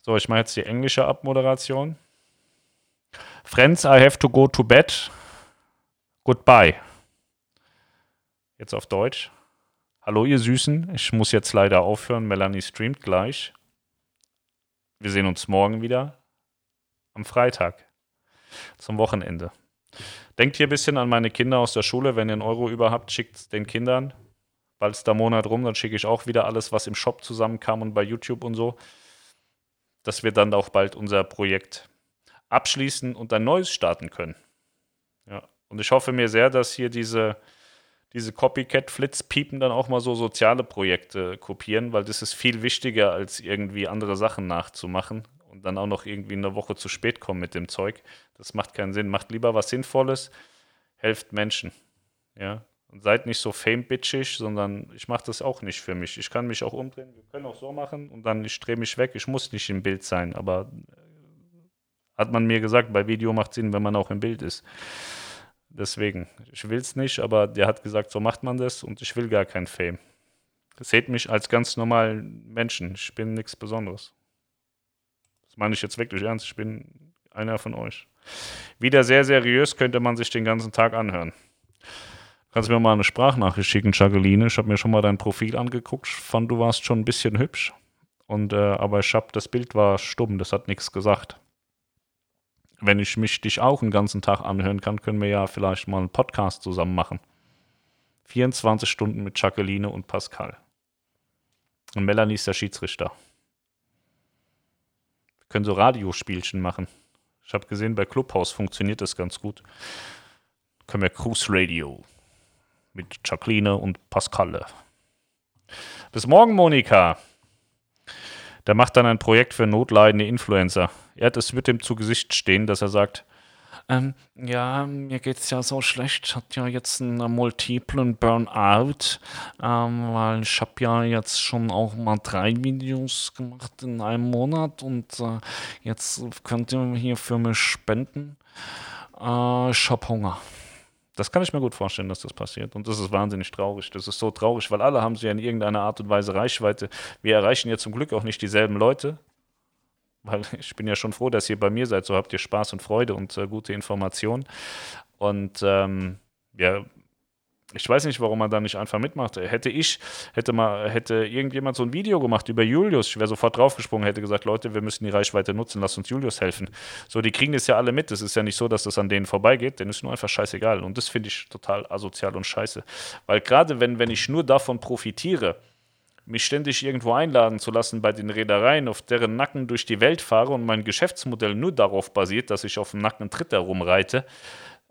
[SPEAKER 1] So, ich mache jetzt die englische Abmoderation. Friends, I have to go to bed. Goodbye. Jetzt auf Deutsch. Hallo, ihr Süßen. Ich muss jetzt leider aufhören. Melanie streamt gleich. Wir sehen uns morgen wieder am Freitag. zum Wochenende. Denkt hier ein bisschen an meine Kinder aus der Schule. Wenn ihr einen Euro über habt, schickt es den Kindern. Bald ist der Monat rum, dann schicke ich auch wieder alles, was im Shop zusammenkam und bei YouTube und so. Dass wir dann auch bald unser Projekt abschließen und ein neues starten können. Ja. Und ich hoffe mir sehr, dass hier diese, diese Copycat-Flitzpiepen dann auch mal so soziale Projekte kopieren, weil das ist viel wichtiger, als irgendwie andere Sachen nachzumachen und dann auch noch irgendwie eine Woche zu spät kommen mit dem Zeug. Das macht keinen Sinn. Macht lieber was Sinnvolles, helft Menschen. Ja. Und seid nicht so fame-bitchig, sondern ich mache das auch nicht für mich. Ich kann mich auch umdrehen, wir können auch so machen und dann ich drehe mich weg. Ich muss nicht im Bild sein, aber äh, hat man mir gesagt, bei Video macht Sinn, wenn man auch im Bild ist. Deswegen, ich will es nicht, aber der hat gesagt, so macht man das und ich will gar kein Fame. Seht mich als ganz normalen Menschen. Ich bin nichts Besonderes. Meine ich jetzt wirklich ernst. Ich bin einer von euch. Wieder sehr seriös könnte man sich den ganzen Tag anhören. Kannst du mir mal eine Sprachnachricht schicken, Jacqueline? Ich habe mir schon mal dein Profil angeguckt. Fand, du warst schon ein bisschen hübsch. Und, äh, aber ich hab, das Bild war stumm, das hat nichts gesagt wenn ich mich dich auch den ganzen Tag anhören kann, können wir ja vielleicht mal einen Podcast zusammen machen. 24 Stunden mit Jacqueline und Pascal. Und Melanie ist der Schiedsrichter. Können so Radiospielchen machen. Ich habe gesehen, bei Clubhouse funktioniert das ganz gut. Können wir Cruise Radio mit Jacqueline und Pascal. Bis morgen, Monika. Der macht dann ein Projekt für notleidende Influencer. Ja, das wird ihm zu Gesicht stehen, dass er sagt, ähm, ja, mir geht es ja so schlecht. Ich hatte ja jetzt einen multiplen Burnout, ähm, weil ich habe ja jetzt schon auch mal drei Videos gemacht in einem Monat und äh, jetzt könnt ihr hier für mich spenden. Äh, ich habe Hunger. Das kann ich mir gut vorstellen, dass das passiert. Und das ist wahnsinnig traurig. Das ist so traurig, weil alle haben sie ja in irgendeiner Art und Weise Reichweite. Wir erreichen ja zum Glück auch nicht dieselben Leute. Weil ich bin ja schon froh, dass ihr bei mir seid. So habt ihr Spaß und Freude und äh, gute Informationen. Und ähm, ja, ich weiß nicht, warum man da nicht einfach mitmacht. Hätte ich, hätte mal, hätte irgendjemand so ein Video gemacht über Julius, ich wäre sofort draufgesprungen, hätte gesagt, Leute, wir müssen die Reichweite nutzen, lasst uns Julius helfen. So, die kriegen das ja alle mit. Es ist ja nicht so, dass das an denen vorbeigeht, denen ist nur einfach scheißegal. Und das finde ich total asozial und scheiße. Weil gerade wenn, wenn ich nur davon profitiere, mich ständig irgendwo einladen zu lassen bei den Reedereien, auf deren Nacken durch die Welt fahre und mein Geschäftsmodell nur darauf basiert, dass ich auf dem Nacken Tritt herumreite,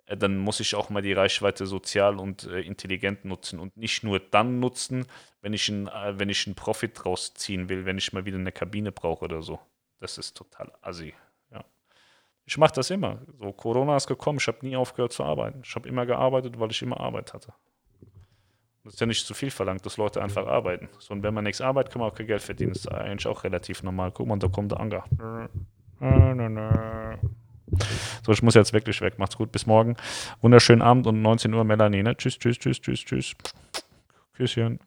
[SPEAKER 1] äh, dann muss ich auch mal die Reichweite sozial und äh, intelligent nutzen und nicht nur dann nutzen, wenn ich, ein, äh, wenn ich einen Profit rausziehen will, wenn ich mal wieder eine Kabine brauche oder so. Das ist total assi. Ich mache das immer. So, Corona ist gekommen, ich habe nie aufgehört zu arbeiten. Ich habe immer gearbeitet, weil ich immer Arbeit hatte. Das ist ja nicht zu viel verlangt, dass Leute einfach arbeiten. So, und wenn man nichts arbeitet, kann man auch kein Geld verdienen. Das ist eigentlich auch relativ normal. Guck mal, da kommt der Anger. So, ich muss jetzt wirklich weg. Macht's gut. Bis morgen. Wunderschönen Abend und 19 Uhr Melanie. Ne? Tschüss, tschüss, tschüss, tschüss, tschüss. Küsschen.